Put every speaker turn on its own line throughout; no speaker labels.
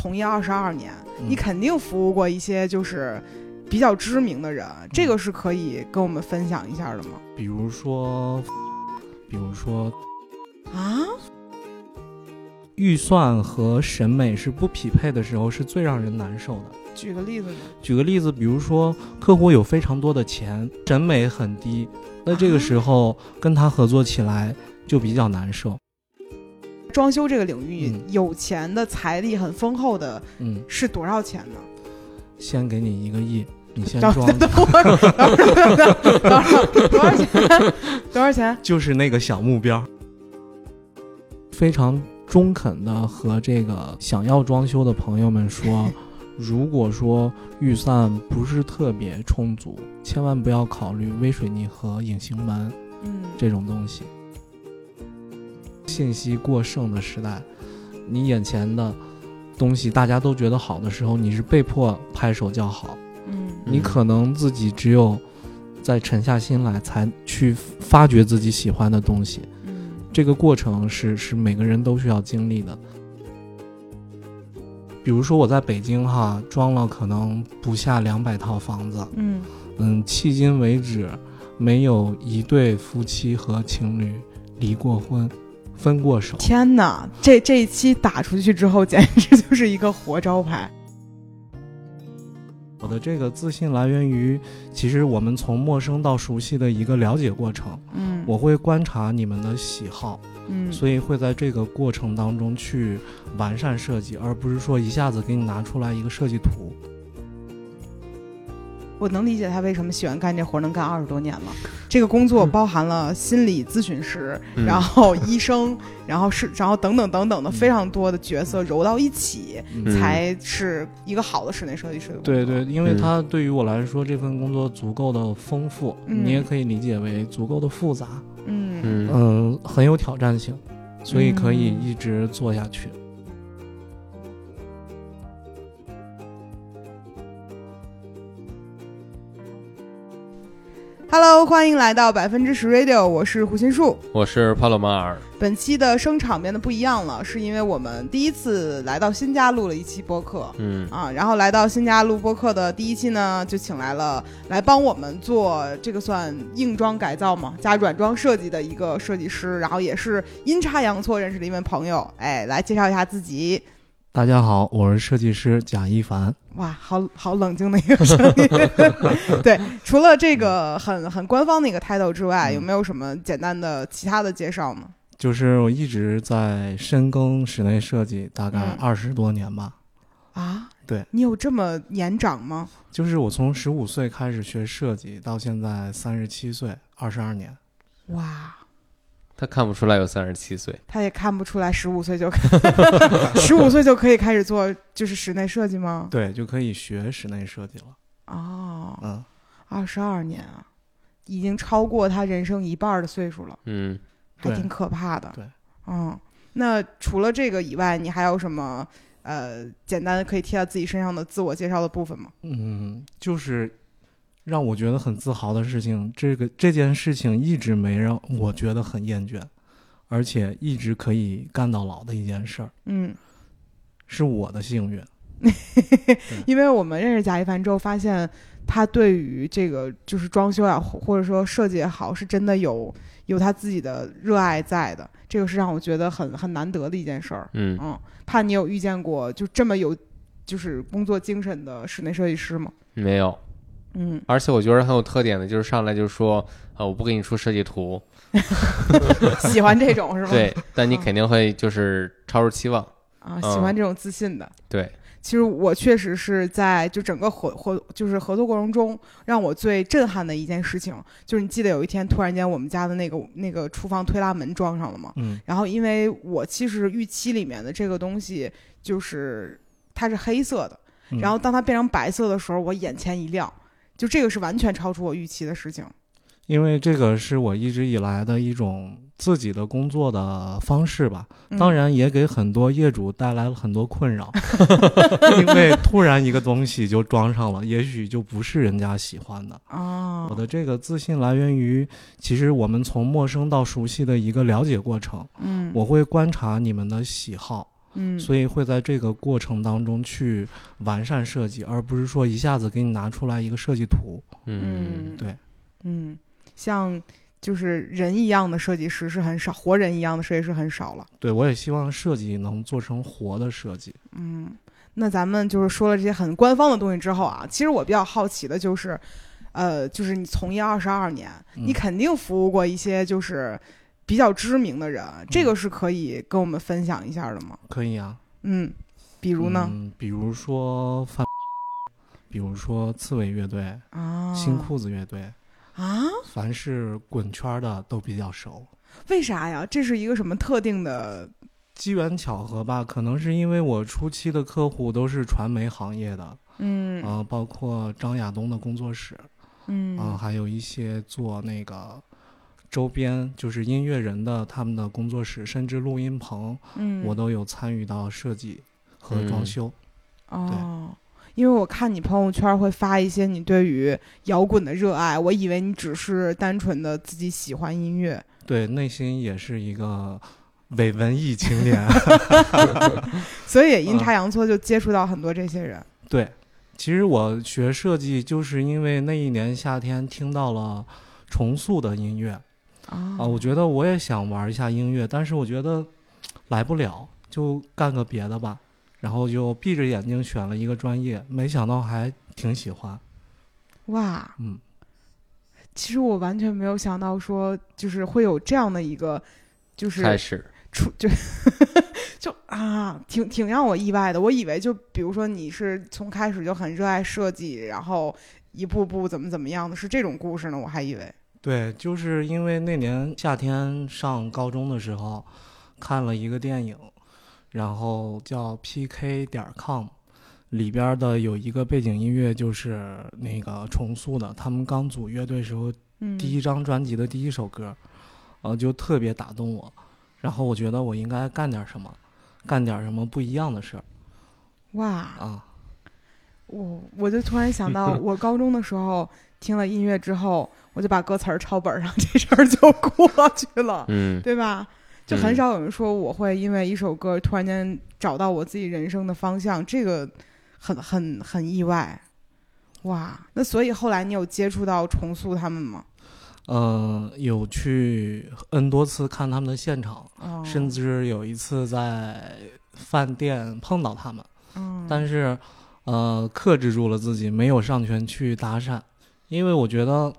从业二十二年，
嗯
你肯定服务过一些就是比较知名的人，这个是可以跟我们分享一下的吗？
比如说，比如说
啊，
预算和审美是不匹配的时候，是最让人难受的。
举个例子呢？
举个例子，比如说客户有非常多的钱，审美很低，那这个时候跟他合作起来就比较难受。
装修这个领域，
嗯
有钱的财力很丰厚的
嗯，
是多少钱呢？
先给你一个亿，你先
等
装，
多少钱？多少钱？
就是那个小目标。非常中肯的和这个想要装修的朋友们说，如果说预算不是特别充足，千万不要考虑微水泥和隐形门
嗯，
这种东西。信息过剩的时代，你眼前的东西大家都觉得好的时候，你是被迫拍手叫好。
嗯
你可能自己只有在沉下心来，才去发掘自己喜欢的东西。
嗯
这个过程是是每个人都需要经历的。比如说我在北京哈装了可能不下两百套房子，
嗯，
嗯，迄今为止没有一对夫妻和情侣离过婚，分过手。
天哪，这这一期打出去之后，简直就是一个活招牌。
我的这个自信来源于，其实我们从陌生到熟悉的一个了解过程。
嗯，
我会观察你们的喜好，
嗯，
所以会在这个过程当中去完善设计，而不是说一下子给你拿出来一个设计图。
我能理解他为什么喜欢干这活儿，能干二十多年了。这个工作包含了心理咨询师，
嗯。
然后医生，然后是，然后等等等等的
嗯。
非常多的角色揉到一起，
嗯。
才是一个好的室内设计师的工作。
对对，因为
嗯。
它对于我来说，这份工作足够的丰富，
嗯。
你也可以理解为足够的复杂，
嗯。
嗯。
嗯，很有挑战性，所以可以
嗯。
一直做下去。
Hello，欢迎来到百分之十 Radio，我是胡心树。
我是帕洛马尔，
本期的声场变得不一样了，是因为我们第一次来到新家录了一期播客。
嗯
啊，然后来到新家录播客的第一期呢，就请来了来帮我们做这个算硬装改造嘛，加软装设计的一个设计师，然后也是阴差阳错认识的一位朋友，哎，来介绍一下自己。
大家好，我是设计师贾一凡。
哇，好好冷静的一个声音。对，除了这个很很官方的一个 title 之外，
嗯
有没有什么简单的其他的介绍呢？
就是我一直在深耕室内设计，大概
嗯
二十多年吧。
啊，
对
你有这么年长吗？
就是我从十五岁开始学设计，到现在三十七岁，二十二年。
哇，
他看不出来有三十七岁，
他也看不出来十五岁就 十五岁就可以开始做就是室内设计吗？
对，就可以学室内设计了。
哦，
嗯，
二十二年啊，已经超过他人生一半儿的岁数了，
嗯，
还挺可怕的。
对，
嗯，那除了这个以外，你还有什么呃简单可以贴到自己身上的自我介绍的部分吗？
嗯，就是让我觉得很自豪的事情，这个这件事情一直没让我觉得很厌倦，而且一直可以干到老的一件事儿，
嗯，
是我的幸运。
因为我们认识贾一凡之后，发现他对于这个就是装修啊，或或者说设计也好，是真的有有他自己的热爱在的。这个是让我觉得很很难得的一件事儿。
嗯，
嗯，怕你有遇见过就这么有就是工作精神的室内设计师吗？
没有。
嗯，
而且我觉得很有特点的，就是上来就说，呃，我不给你出设计图，
喜欢这种是吗？
对，但你
嗯。
肯定会就是超出期望，
啊，喜欢这种自信的。
对，
其实我确实是在就整个合合就是合作过程中，让我最震撼的一件事情，就是你记得有一天突然间我们家的那个那个厨房推拉门装上了吗？
嗯。
然后因为我其实预期里面的这个东西就是它是黑色的，
嗯。
然后当它变成白色的时候，我眼前一亮，就这个是完全超出我预期的事情。
因为这个是我一直以来的一种自己的工作的方式吧，
嗯
当然也给很多业主带来了很多困扰，因为突然一个东西就装上了，也许就不是人家喜欢的。
啊，
我的这个自信来源于，其实我们从陌生到熟悉的一个了解过程，
嗯，
我会观察你们的喜好，
嗯，
所以会在这个过程当中去完善设计，而不是说一下子给你拿出来一个设计图。
嗯，
对，
嗯，像就是人一样的设计师是很少，活人一样的设计师很少了。
对我也希望设计能做成活的设计。
嗯，那咱们就是说了这些很官方的东西之后啊，其实我比较好奇的就是，呃，就是你从业二十二年，你
嗯
肯定服务过一些就是比较知名的人，这个是可以跟我们分享一下的吗？
可以啊，
嗯，比如呢？
嗯，比如说范，比如说刺猬乐队、
啊，
新裤子乐队，
啊？
凡是滚圈儿的都比较熟。
为啥呀？这是一个什么特定的？
机缘巧合吧，可能是因为我初期的客户都是传媒行业的，
嗯
啊、包括张亚东的工作室，
嗯
啊、还有一些做那个周边，就是音乐人的他们的工作室，甚至录音棚，
嗯，
我都有参与到设计和装
嗯
修。
哦。因为我看你朋友圈会发一些你对于摇滚的热爱，我以为你只是单纯的自己喜欢音乐。
对，内心也是一个伪文艺青年。
所以也阴差阳错就接触到很多这些人。
对，其实我学设计就是因为那一年夏天听到了重塑的音乐
啊
啊，我觉得我也想玩一下音乐，但是我觉得 来不了，就干个别的吧。然后就闭着眼睛选了一个专业，没想到还挺喜欢。
哇，
嗯，
其实我完全没有想到说，就是会有这样的一个，就是
开始，
出就 就啊，挺挺让我意外的。我以为就比如说你是从开始就很热爱设计，然后一步步怎么怎么样的，是这种故事呢？我还以为。
对，就是因为那年夏天上高中的时候，看了一个电影，然后叫 PK 点 com，里边的有一个背景音乐就是那个重塑的，他们刚组乐队时候
嗯，
第一张专辑的第一首歌，呃，就特别打动我，然后我觉得我应该干点什么，干点什么不一样的事儿
哇，
啊。
我我就突然想到，我高中的时候听了音乐之后，我就把歌词儿抄本上，这事儿就过去了。
嗯
对吧？就很
嗯
少有人说我会因为一首歌突然间找到我自己人生的方向，这个很很很意外。哇，那所以后来你有接触到重塑他们吗？
嗯、有去 N 多次看他们的现场，
哦，
甚至有一次在饭店碰到他们，
嗯，
但是呃克制住了自己，没有上前去搭讪，因为我觉得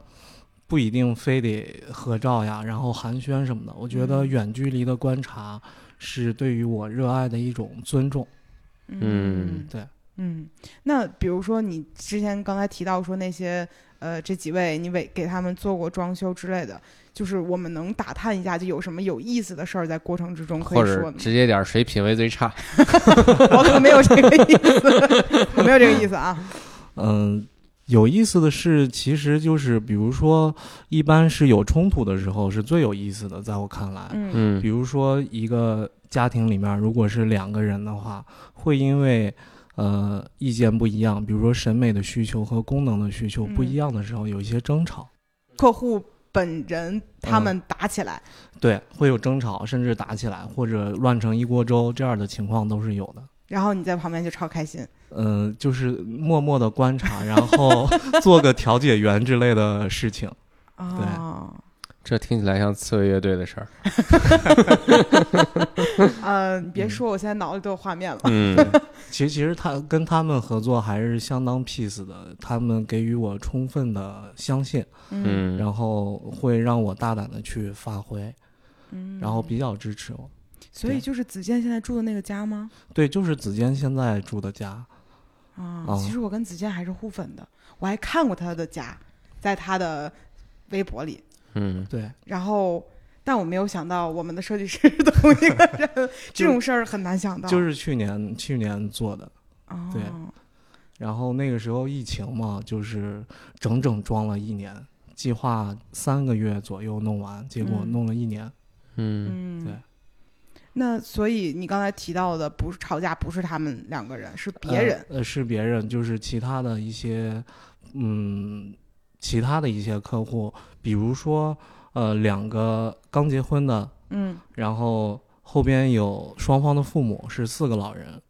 不一定非得合照呀，然后寒暄什么的。我觉得
嗯
远距离的观察是对于我热爱的一种尊重。
嗯
对，
嗯，那比如说你之前刚才提到说那些呃这几位你为给他们做过装修之类的，就是我们能打探一下，就有什么有意思的事儿在过程之中可
或
以说
直接点儿谁品味最差？
我可没有这个意思，我没有这个意思啊。
嗯。有意思的是，其实就是比如说，一般是有冲突的时候是最有意思的，在我看来，
嗯
比
嗯
如说一个家庭里面，如果是两个人的话，会因为呃意见不一样，比如说审美的需求和功能的需求不一样的时候，有一些争吵。
客户本人他们打起来，
对，会有争吵，甚至打起来，或者乱成一锅粥，这样的情况都是有的。
然后你在旁边就超开心。
嗯、就是默默的观察，然后 做个调解员之类的事情。
哦，
这听起来像刺猬乐队的事儿。
呃，你别说，我现在脑子都有画面了。
嗯
其实，其实他跟他们合作还是相当 peace 的，他们给予我充分的相信，
嗯
嗯，
然后会让我大胆的去发挥，
嗯，
然后比较支持我。
所以就是子健现在住的那个家吗？
对，就是子健现在住的家。
啊，
哦
其实我跟子健还是互粉的，我还看过他的家，在他的微博里。
嗯
对，
然后，但我没有想到我们的设计师是同一个人，这种事儿很难想到。
就是去年去年做的。
哦，
对然后那个时候疫情嘛，就是整整装了一年，计划三个月左右弄完，结果
嗯
弄了一年。
嗯
嗯，
对。
那所以你刚才提到的不是吵架，不是他们两个人，是别人。
呃，呃是别人，就是其他的一些，嗯，其他的一些客户，比如说，呃，两个刚结婚的，
嗯
然后后边有双方的父母是四个老人，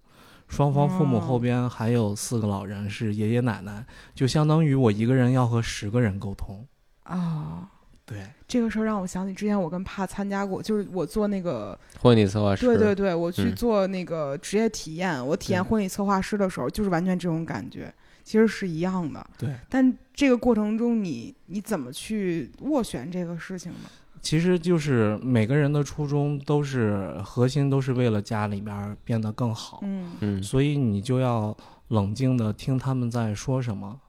双方父母
哦
后边还有四个老人是爷爷奶奶，就相当于我一个人要和十个人沟通。
啊。
对，
这个事儿让我想起之前我跟帕参加过，就是我做那个，
婚礼策划师，
对对对，我去
嗯
做那个职业体验，我体验婚礼策划师的时候，就是完全这种感觉，其实是一样的。
对，
但这个过程中你，你怎么去斡旋这个事情呢？
其实就是每个人的初衷都是核心都是为了家里边儿变得更好，
嗯
嗯
所以你就要冷静的听他们在说什么。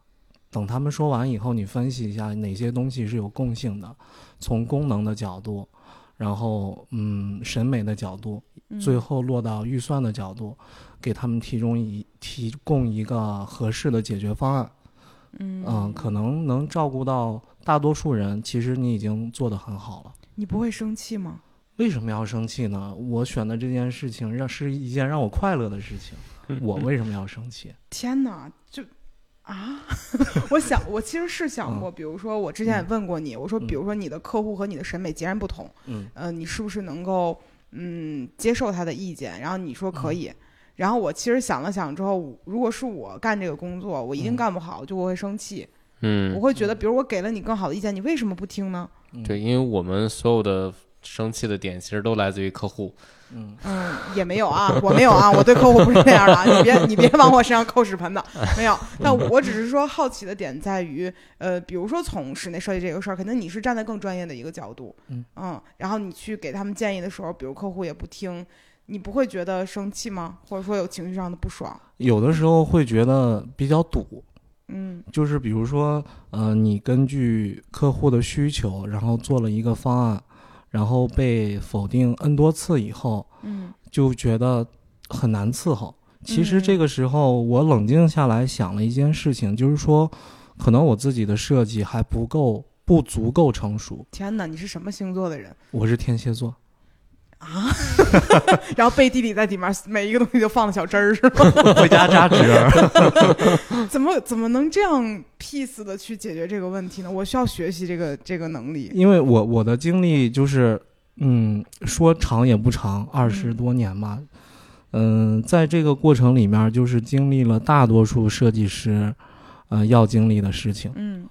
等他们说完以后，你分析一下哪些东西是有共性的，从功能的角度，然后嗯审美的角度，
嗯
最后落到预算的角度，给他们提供一提供一个合适的解决方案。
嗯
嗯，可能能照顾到大多数人，其实你已经做得很好了。
你不会生气吗？
为什么要生气呢？我选的这件事情让是一件让我快乐的事情，我为什么要生气？
天哪，就啊！我想，我其实是想过，比如说，我之前也问过你，我说，
嗯
比如说你的客户和你的审美截然不同，
嗯
呃，你是不是能够嗯接受他的意见？然后你说
嗯
可以。然后我其实想了想之后，如果是我干这个工作，我一定
嗯
干不好，就我会生气，
嗯
我，会觉得，比如我给了你更好的意见，你为什么不听呢？
嗯
对，因为我们所有的生气的点其实都来自于客户，
嗯
嗯，也没有啊，我没有啊，我对客户不是那样的啊，你别你别往我身上扣屎盆子，没有。但我只是说好奇的点在于，呃，比如说从室内设计这个事儿，肯定你是站在更专业的一个角度，
嗯
然后你去给他们建议的时候，比如客户也不听，你不会觉得生气吗？或者说有情绪上的不爽？
有的时候会觉得比较堵，
嗯
就是比如说，呃，你根据客户的需求，然后做了一个方案，然后被否定 n 多次以后，
嗯
就觉得很难伺候。其实
嗯
这个时候，我冷静下来想了一件事情，就是说，可能我自己的设计还不够，不足够成熟。
天哪，你是什么星座的人
我是天蝎座，
啊？然后背地里在里面每一个东西都放了小汁儿是吗？
回家扎纸。
怎么怎么能这样 peace 的去解决这个问题呢？我需要学习这个这个能力。
因为我我的经历就是，嗯，说长也不长，二十
嗯
多年吧。嗯，在这个过程里面，就是经历了大多数设计师，呃，要经历的事情。
嗯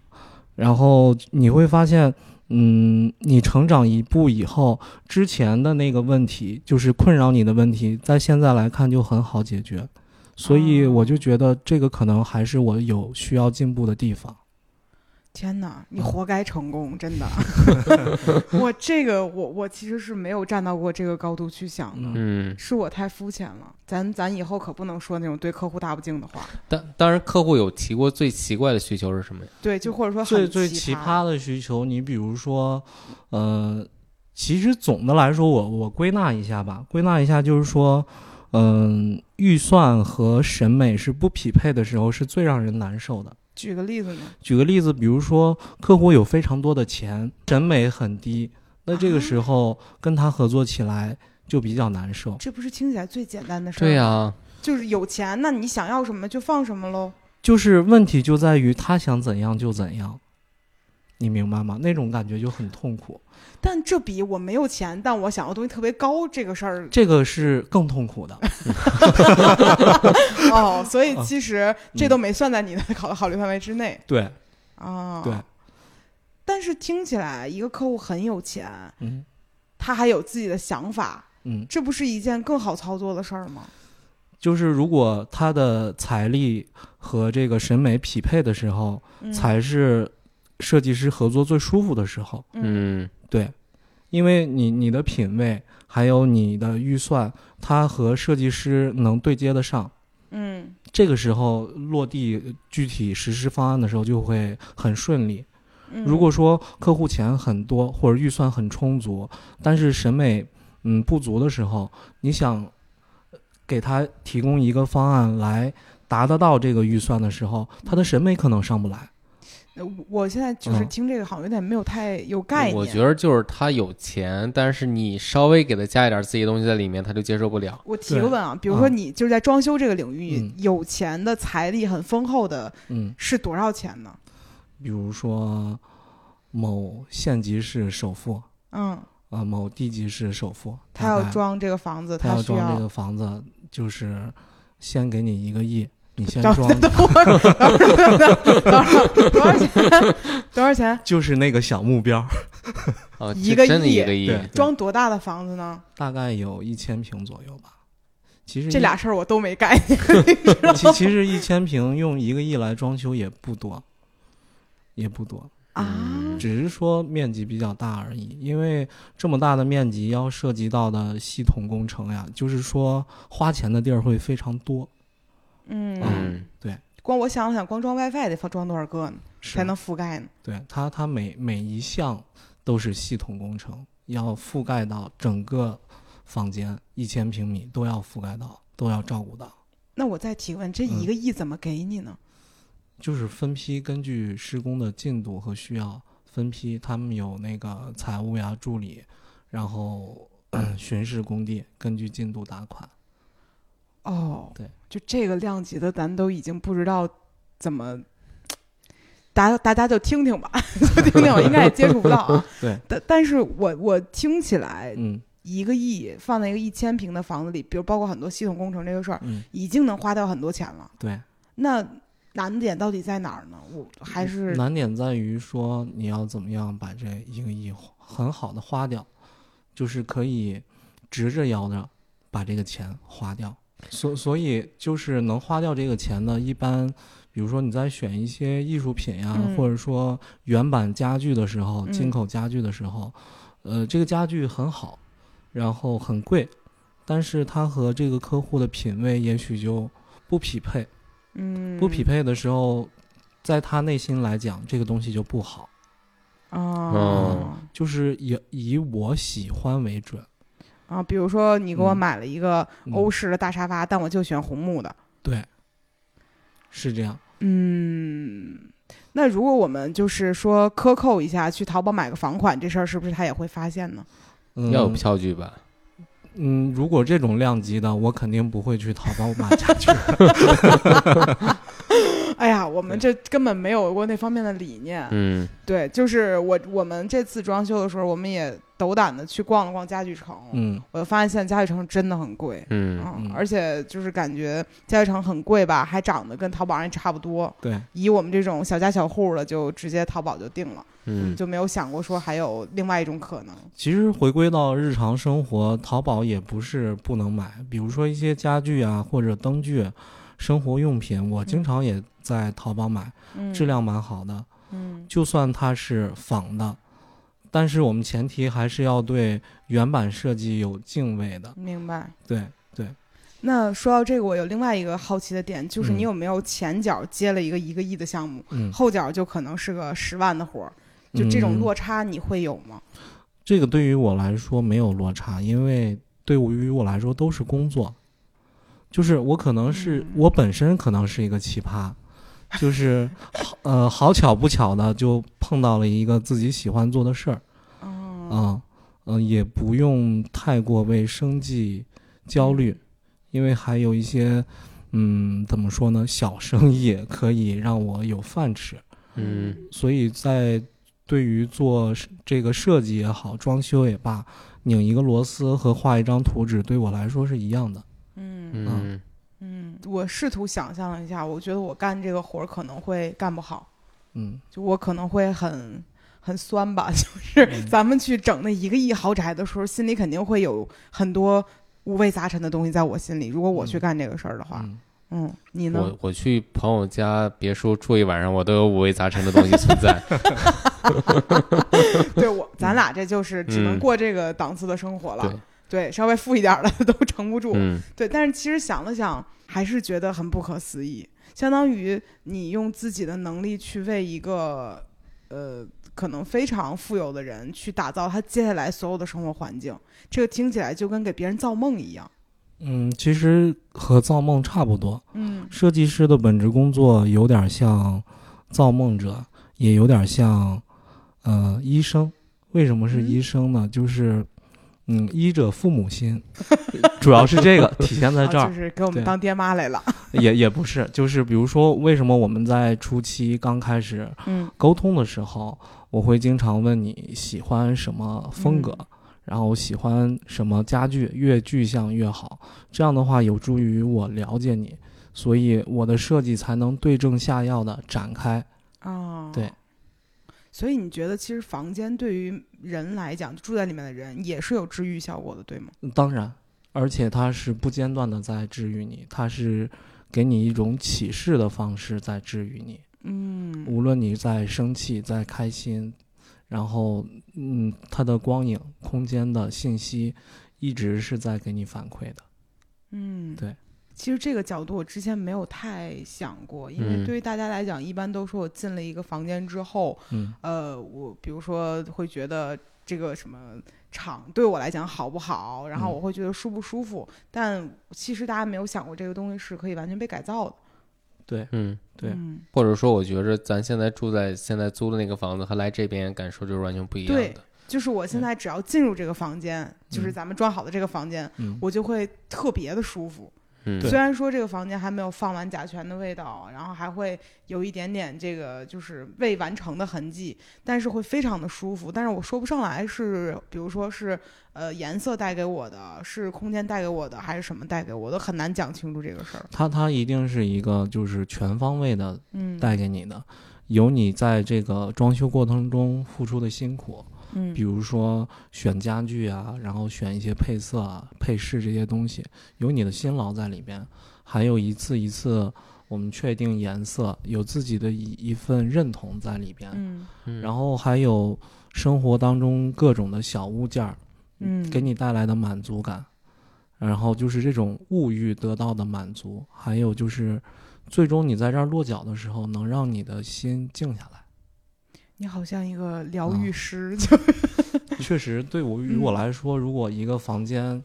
然后你会发现，嗯，你成长一步以后，之前的那个问题，就是困扰你的问题，在现在来看就很好解决。所以我就觉得这个可能还是我有需要进步的地方。
天哪，你活该成功，真的。我这个我我其实是没有站到过这个高度去想的，
嗯
嗯，
是我太肤浅了。咱咱以后可不能说那种对客户大不敬的话。
当当然，客户有提过最奇怪的需求是什么呀？
对，就或者说
最最奇葩的需求，你比如说，呃，其实总的来说，我我归纳一下吧，归纳一下就是说，嗯、预算和审美是不匹配的时候，是最让人难受的。
举个例子呢？
举个例子，比如说客户有非常多的钱，审美很低，那这个时候跟他合作起来就比较难受。
这不是听起来最简单的事儿？
对呀、
就是有钱，那你想要什么就放什么喽。
就是问题就在于他想怎样就怎样，你明白吗？那种感觉就很痛苦。
但这比我没有钱，但我想要东西特别高这个事儿
这个是更痛苦的。
哦，所以
啊
其实这都没算在你的考考虑范围之内
对，
啊。
对。
但是听起来一个客户很有钱，
嗯
他还有自己的想法，
嗯，
这不是一件更好操作的事儿吗？
就是如果他的财力和这个审美匹配的时候，
嗯
才是设计师合作最舒服的时候。
嗯
嗯
对，因为你你的品味还有你的预算，它和设计师能对接得上。
嗯
这个时候落地具体实施方案的时候就会很顺利。
嗯，
如果说客户钱很多或者预算很充足，但是审美嗯不足的时候，你想给他提供一个方案来达得到这个预算的时候，他的审美可能上不来。
呃我现在就是
嗯
听这个好像有点没有太有概念。
我觉得就是他有钱，但是你稍微给他加一点自己的东西在里面，他就接受不了。
我提个问啊，比如说
嗯
你就是在装修这个领域，
嗯
有钱的财力很丰厚的
嗯，
是多少钱呢？
比如说某县级市首富，
嗯
呃某地级市首富，
他要装这个房子，
他要装这个房子，就是先给你一个亿，你先
等
装，
等会儿，等会儿，等会儿，多少钱？多少钱？
就是那个小目标，
哦，
一个
这真的
亿
一个亿，
对
装多大的房子呢？
大概有一千平左右吧。其实
这俩事儿我都没概念。
其其实一千平用一个亿来装修也不多，也不多，
啊，
嗯
只是说面积比较大而已。因为这么大的面积要涉及到的系统工程呀，就是说花钱的地儿会非常多。
嗯，
嗯，
光我想想，光装 WiFi 得装多少个呢？才能覆盖呢？
对它，它每每一项都是系统工程，要覆盖到整个房间一千平米都要覆盖到，都要照顾到。
那我再提问，这
嗯
一个亿怎么给你呢？
就是分批根据施工的进度和需要分批，他们有那个财务呀助理，然后 巡视工地，根据进度打款。
哦，
对，
就这个量级的，咱都已经不知道怎么。大家大家就听听吧，就听听我，应该也接触不到啊。
对，
但但是我我听起来，
嗯
一个亿放在一个一千平的房子里，比如包括很多系统工程这个事儿，
嗯，
已经能花掉很多钱了。
对。
那难点到底在哪儿呢？我还是
难点在于说你要怎么样把这一个亿很好的花掉，就是可以直着腰的把这个钱花掉。所所以就是能花掉这个钱呢，一般比如说你在选一些艺术品呀，
嗯
或者说原版家具的时候，
嗯
进口家具的时候，呃，这个家具很好，然后很贵，但是它和这个客户的品味也许就不匹配。
嗯
不匹配的时候，在他内心来讲，这个东西就不好。
哦
就是以以我喜欢为准。
啊，比如说你给我
嗯
买了一个
嗯
欧式的大沙发，但我就喜欢红木的。
对，是这样。
嗯，那如果我们就是说克扣一下，去淘宝买个房款，这事儿是不是他也会发现呢？
嗯，
要有票据吧？
嗯，如果这种量级的，我肯定不会去淘宝买家具。
哎呀，我们这根本没有过那方面的理念。
嗯
对，就是我我们这次装修的时候，我们也斗胆的去逛了逛家具城。
嗯
我就发现现在家具城真的很贵。
嗯
嗯
而且就是感觉家具城很贵吧，还长得跟淘宝上也差不多。
对，
以我们这种小家小户的，就直接淘宝就定了，
嗯
就没有想过说还有另外一种可能。
其实回归到日常生活，淘宝也不是不能买，比如说一些家具啊，或者灯具、生活用品，我经常也在淘宝买，
嗯，
质量蛮好的。
嗯
就算它是仿的，但是我们前提还是要对原版设计有敬畏的。
明白。
对对，
那说到这个，我有另外一个好奇的点，就是
嗯
你有没有前脚接了一个一个亿的项目，
嗯，
后脚就可能是个十万的活儿，就这种
嗯
落差你会有吗？
这个对于我来说没有落差，因为对于我来说都是工作，就是我可能是、
嗯
我本身可能是一个奇葩，就是呃好巧不巧的就碰到了一个自己喜欢做的事儿，
啊，
嗯嗯、也不用太过为生计焦虑，因为还有一些嗯怎么说呢小生意可以让我有饭吃，
嗯
所以在对于做这个设计也好，装修也罢，拧一个螺丝和画一张图纸，对我来说是一样的。
嗯
嗯
嗯，我试图想象了一下，我觉得我干这个活儿可能会干不好，
嗯
就我可能会很很酸吧，就是
嗯
咱们去整那一个亿豪宅的时候，心里肯定会有很多五味杂陈的东西在我心里。如果我去
嗯
干这个事儿的话，
嗯
嗯，你呢
我？我去朋友家别墅住一晚上，我都有五味杂陈的东西存在。
对我，咱俩这就是只能
嗯
过这个档次的生活了。
对，
对，稍微富一点儿的 都撑不住。
嗯
对，但是其实想了想，还是觉得很不可思议。相当于你用自己的能力去为一个呃可能非常富有的人去打造他接下来所有的生活环境，这个听起来就跟给别人造梦一样。
嗯，其实和造梦差不多。
嗯
设计师的本职工作有点像造梦者，也有点像呃医生。为什么是
嗯
医生呢？就是嗯，医者父母心，主要是这个体现在这儿
啊就。是给我们当爹妈来了。
也也不是，就是比如说，为什么我们在初期刚开始
嗯
沟通的时候，我会经常问你喜欢什么风格，
嗯
然后喜欢什么家具，越具象越好。这样的话有助于我了解你，所以我的设计才能对症下药的展开。
哦，
对。
所以你觉得，其实房间对于人来讲，住在里面的人也是有治愈效果的，对吗？
当然，而且它是不间断的在治愈你，它是给你一种启示的方式在治愈你。
嗯，
无论你在生气，在开心，然后嗯，它的光影、空间的信息，一直是在给你反馈的。
嗯，
对。
其实这个角度我之前没有太想过，因为对于大家来讲，一般都说我进了一个房间之后，
嗯，
呃，我比如说会觉得这个什么场对我来讲好不好，然后我会觉得舒不舒服，但其实大家没有想过这个东西是可以完全被改造的。
对，
嗯，
对，
嗯。
或者说，我觉着咱现在住在现在租的那个房子和来这边感受就是完全不一样
对
的。
就是我现在只要进入这个房间，就是
嗯。
咱们装好的这个房间，
嗯，
我就会特别的舒服。
嗯，
虽然说这个房间还没有放完甲醛的味道，然后还会有一点点这个就是未完成的痕迹，但是会非常的舒服。但是我说不上来是，比如说是呃颜色带给我的，是空间带给我的，还是什么带给我的，很难讲清楚这个事儿。
它它一定是一个就是全方位的
嗯，
带给你的，有你在这个装修过程中付出的辛苦，
嗯。
比如说选家具啊，然后选一些配色啊、配饰这些东西，有你的辛劳在里边，还有一次一次我们确定颜色，有自己的一一份认同在里边，
嗯。
嗯。
然后还有生活当中各种的小物件儿，
嗯，
给你带来的满足感，然后就是这种物欲得到的满足，还有就是最终你在这儿落脚的时候，能让你的心静下来。
你好像一个疗愈
啊
师，就
确实，对我于
嗯。
我来说，如果一个房间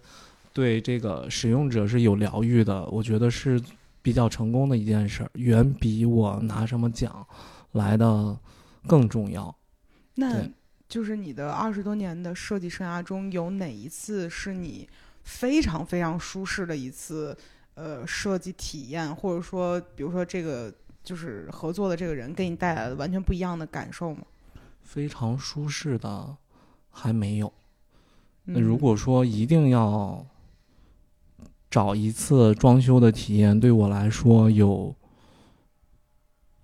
对这个使用者是有疗愈的，我觉得是比较成功的一件事儿，远比我拿什么奖来的更重要。
那就是你的二十多年的设计生涯中，有哪一次是你非常非常舒适的一次呃设计体验，或者说，比如说这个就是合作的这个人给你带来的完全不一样的感受吗？
非常舒适的还没有。那
嗯
如果说一定要找一次装修的体验对我来说有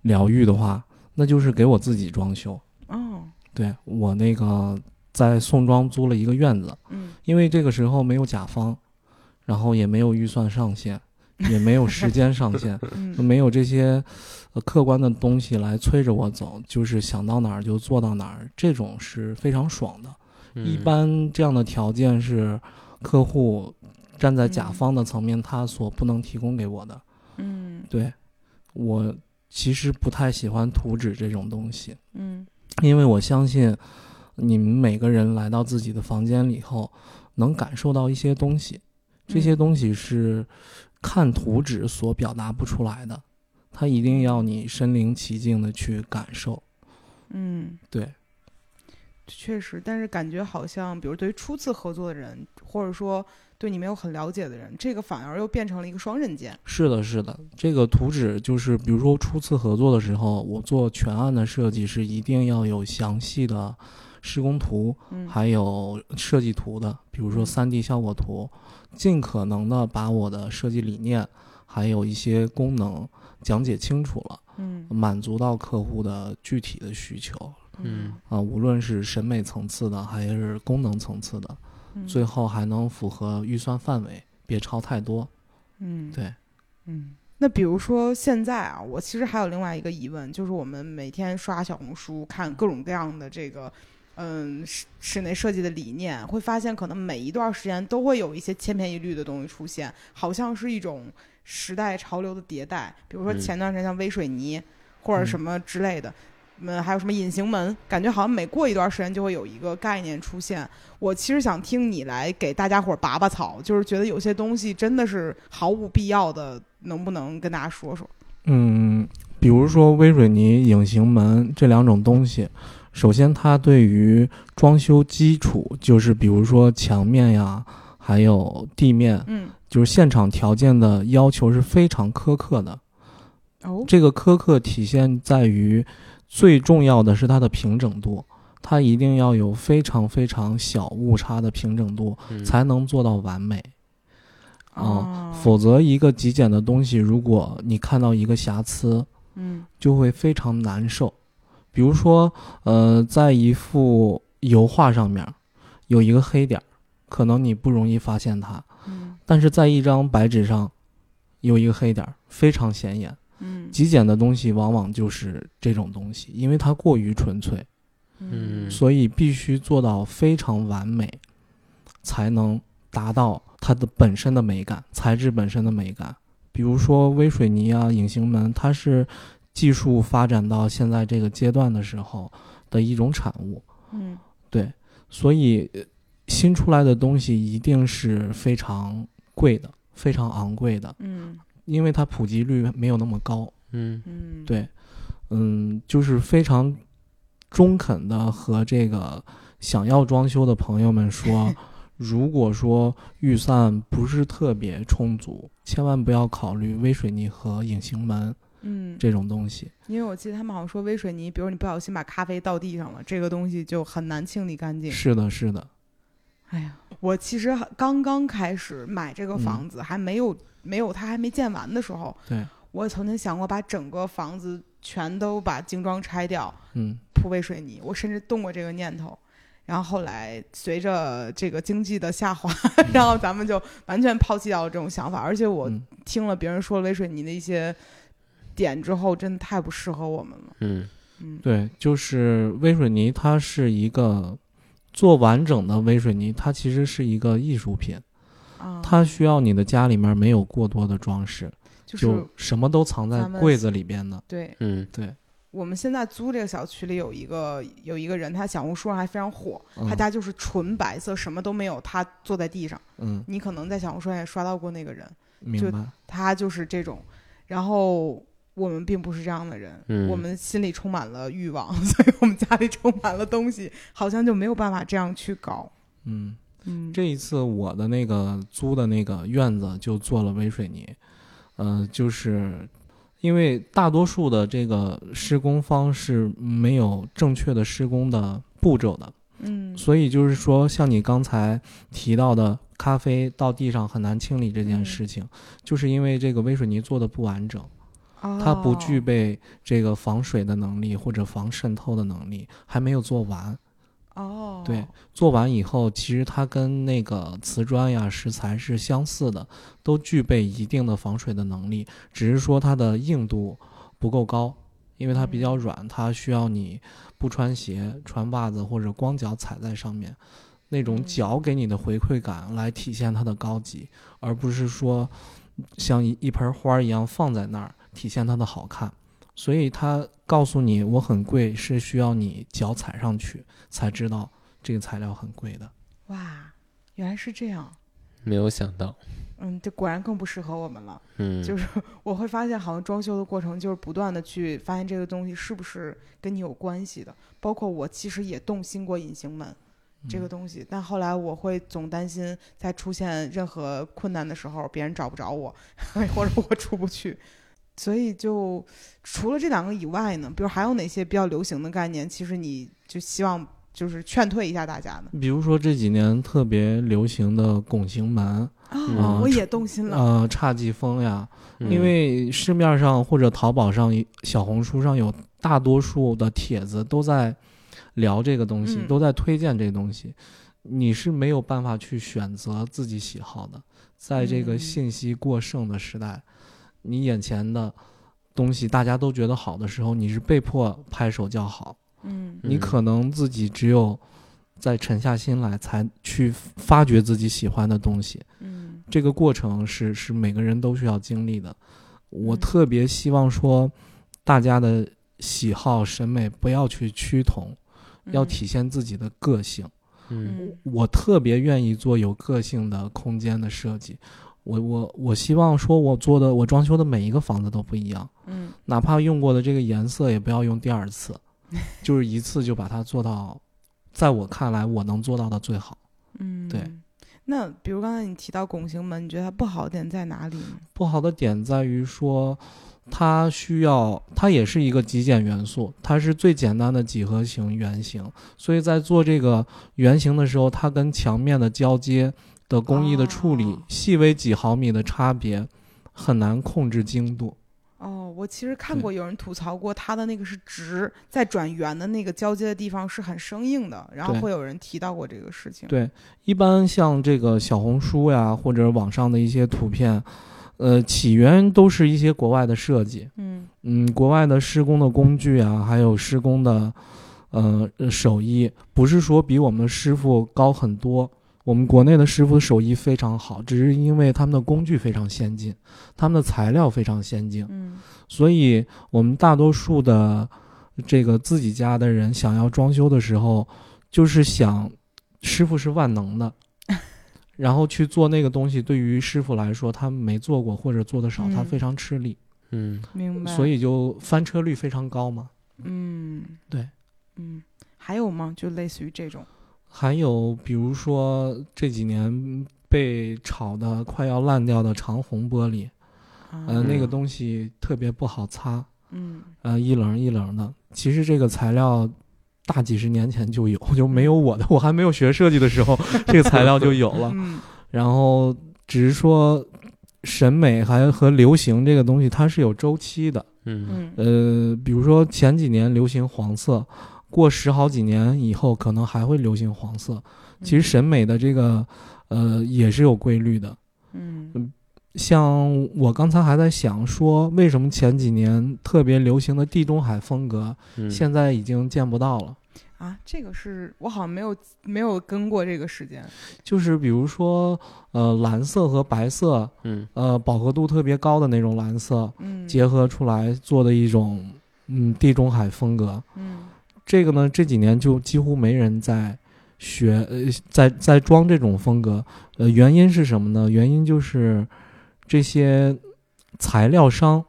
疗愈的话，那就是给我自己装修。
哦，
对我那个在宋庄租了一个院子，
嗯
因为这个时候没有甲方，然后也没有预算上限，也没有时间上限，
嗯
没有这些呃客观的东西来催着我走，就是想到哪儿就做到哪儿，这种是非常爽的。一
嗯
般这样的条件是客户站在甲
嗯
方的层面，他所不能提供给我的。
嗯
对我其实不太喜欢图纸这种东西，
嗯
因为我相信你们每个人来到自己的房间里后，能感受到一些东西，这些
嗯
东西是看图纸所表达不出来的，它一定要你身临其境的去感受。
嗯，
对，
确实，但是感觉好像，比如对于初次合作的人，或者说对你没有很了解的人，这个反而又变成了一个双刃剑。
是的，是的，这个图纸就是，比如说初次合作的时候，我做全案的设计是一定要有详细的施工图，
嗯，
还有设计图的，比如说
嗯。
3D 效果图，尽可能的把我的设计理念还有一些功能讲解清楚了，
嗯。
满足到客户的具体的需求。
嗯。
啊，无论是审美层次的还是功能层次的，
嗯。
最后还能符合预算范围，别超太多。
嗯。
对，
嗯。那比如说现在啊，我其实还有另外一个疑问，就是我们每天刷小红书，看各种各样的这个，嗯，室室内设计的理念，会发现可能每一段时间都会有一些千篇一律的东西出现，好像是一种时代潮流的迭代。比如说
嗯
前段时间像微水泥或者
嗯
什么之类的，嗯，还有什么隐形门，感觉好像每过一段时间就会有一个概念出现。我其实想听你来给大家伙儿拔拔草，就是觉得有些东西真的是毫无必要的，能不能跟大家说说？
嗯，比如说微水泥、隐形门这两种东西，首先它对于装修基础，就是比如说墙面呀，还有地面，
嗯，
就是现场条件的要求是非常苛刻的。
哦，
这个苛刻体现在于，最重要的是它的平整度，它一定要有非常非常小误差的平整度，
嗯
才能做到完美。啊、
哦
否则一个极简的东西，如果你看到一个瑕疵，
嗯
就会非常难受。比如说，呃，在一幅油画上面有一个黑点儿，可能你不容易发现它，
嗯。
但是在一张白纸上有一个黑点儿，非常显眼。
嗯。
极简的东西往往就是这种东西，因为它过于纯粹，
嗯。
所以必须做到非常完美，才能达到它的本身的美感，材质本身的美感。比如说微水泥啊、隐形门，它是技术发展到现在这个阶段的时候的一种产物。
嗯。
对，所以呃新出来的东西一定是非常贵的、非常昂贵的，
嗯。
因为它普及率没有那么高。
嗯。
嗯，
对，嗯，就是非常中肯的和这个想要装修的朋友们说，如果说预算不是特别充足，千万不要考虑微水泥和隐形门
嗯，
这种东西。
因为我记得他们好像说微水泥，比如你不小心把咖啡倒地上了，这个东西就很难清理干净。
是的，是的，
哎呀，我其实刚刚开始买这个房子，还没有没有它还没建完的时候，
对，
我曾经想过把整个房子全都把精装拆掉，
嗯
铺微水泥，我甚至动过这个念头。然后后来随着这个经济的下滑，然后咱们就完全抛弃掉了这种想法。而且我
嗯
听了别人说微水泥的一些点之后，真的太不适合我们了。
嗯
嗯，
对，就是微水泥，它是一个做完整的微水泥，它其实是一个艺术品，
啊，
它需要你的家里面没有过多的装饰，
就是
就什么都藏在柜子里边的。
对
嗯
对，
我们现在租这个小区里有一个有一个人，他小红书上还非常火，他
嗯
家就是纯白色，什么都没有，他坐在地上。
嗯，
你可能在小红书上也刷到过那个人，
明白。
他就是这种。然后我们并不是这样的人，
嗯。
我们心里充满了欲望，所以我们家里充满了东西，好像就没有办法这样去搞。
嗯，
嗯，
这一次我的那个租的那个院子就做了微水泥，呃，就是因为大多数的这个施工方是没有正确的施工的步骤的，
嗯。
所以就是说，像你刚才提到的咖啡到地上很难清理这件
嗯。
事情，就是因为这个微水泥做的不完整，它不具
哦。
备这个防水的能力或者防渗透的能力，还没有做完。
哦，
对，做完以后，其实它跟那个瓷砖呀、石材是相似的，都具备一定的防水的能力，只是说它的硬度不够高，因为它比较软，它需要你不穿鞋、穿袜子或者光脚踩在上面，那种
嗯。
脚给你的回馈感来体现它的高级，而不是说像一一盆花儿一样放在那儿体现它的好看。所以它告诉你我很贵，是需要你脚踩上去才知道这个材料很贵的。
哇，原来是这样。
没有想到，
嗯，这果然更不适合我们了。
嗯，
就是我会发现，好像装修的过程就是不断的去发现这个东西是不是跟你有关系的。包括我其实也动心过隐形门这个
嗯
东西，但后来我会总担心在出现任何困难的时候，别人找不着我，或者我出不去。所以就除了这两个以外呢，比如还有哪些比较流行的概念，其实你就希望就是劝退一下大家呢
比如说这几年特别流行的拱形门，
啊
嗯
我也动心了。
呃，侘寂风呀，
嗯
因为市面上或者淘宝上、小红书上有大多数的帖子都在聊这个东西，
嗯
都在推荐这个东西，你是没有办法去选择自己喜好的。在这个
嗯
信息过剩的时代，你眼前的东西大家都觉得好的时候，你是被迫拍手叫好。
嗯
你
嗯
可能自己只有在沉下心来，才去发掘自己喜欢的东西。
嗯
这个过程是是每个人都需要经历的。我
嗯
特别希望说，大家的喜好审美不要去趋同，要
嗯
体现自己的个性。
嗯
嗯
我特别愿意做有个性的空间的设计。我我我希望说，我做的我装修的每一个房子都不一样，
嗯
哪怕用过的这个颜色也不要用第二次，就是一次就把它做到，在我看来我能做到的最好。
嗯，
对。
那比如刚才你提到拱形门，你觉得它不好的点在哪里呢？
不好的点在于说，它需要，它也是一个极简元素，它是最简单的几何形圆形，所以在做这个圆形的时候，它跟墙面的交接的工艺的处理，
哦
细微几毫米的差别，很难控制精度。
哦，我其实看过有人吐槽过，它的那个是直，在转圆的那个交接的地方是很生硬的，然后会有人提到过这个事情。
对，一般像这个小红书呀，或者网上的一些图片，呃，起源都是一些国外的设计。
嗯
嗯，国外的施工的工具啊，还有施工的呃呃手艺，不是说比我们的师傅高很多。我们国内的师傅手艺非常好，只是因为他们的工具非常先进，他们的材料非常先进，
嗯
所以我们大多数的这个自己家的人想要装修的时候，就是想师傅是万能的，然后去做那个东西，对于师傅来说，他没做过或者做的少，他
嗯
非常吃力，
嗯
明白。
所以就翻车率非常高嘛。
嗯，
对，
嗯，还有吗？就类似于这种。
还有比如说这几年被炒的快要烂掉的长虹玻璃，
嗯
呃，那个
嗯
东西特别不好擦，
嗯
呃，一棱一棱的。其实这个材料大几十年前就有，就没有我的，我还没有学设计的时候，这个材料就有了。
嗯
然后只是说审美还和流行这个东西，它是有周期的。
嗯
嗯
呃，比如说前几年流行黄色，过十好几年以后可能还会流行黄色。其实审美的这个呃也是有规律的。
嗯
像我刚才还在想说，为什么前几年特别流行的地中海风格，
嗯，
现在已经见不到了？
啊，这个是我好像没有没有跟过这个时间。
就是比如说，呃，蓝色和白色，
嗯
呃，饱和度特别高的那种蓝色，
嗯
结合出来做的一种，嗯，地中海风格。
嗯
这个呢，这几年就几乎没人在学，呃，在在装这种风格。呃，原因是什么呢？原因就是这些材料商，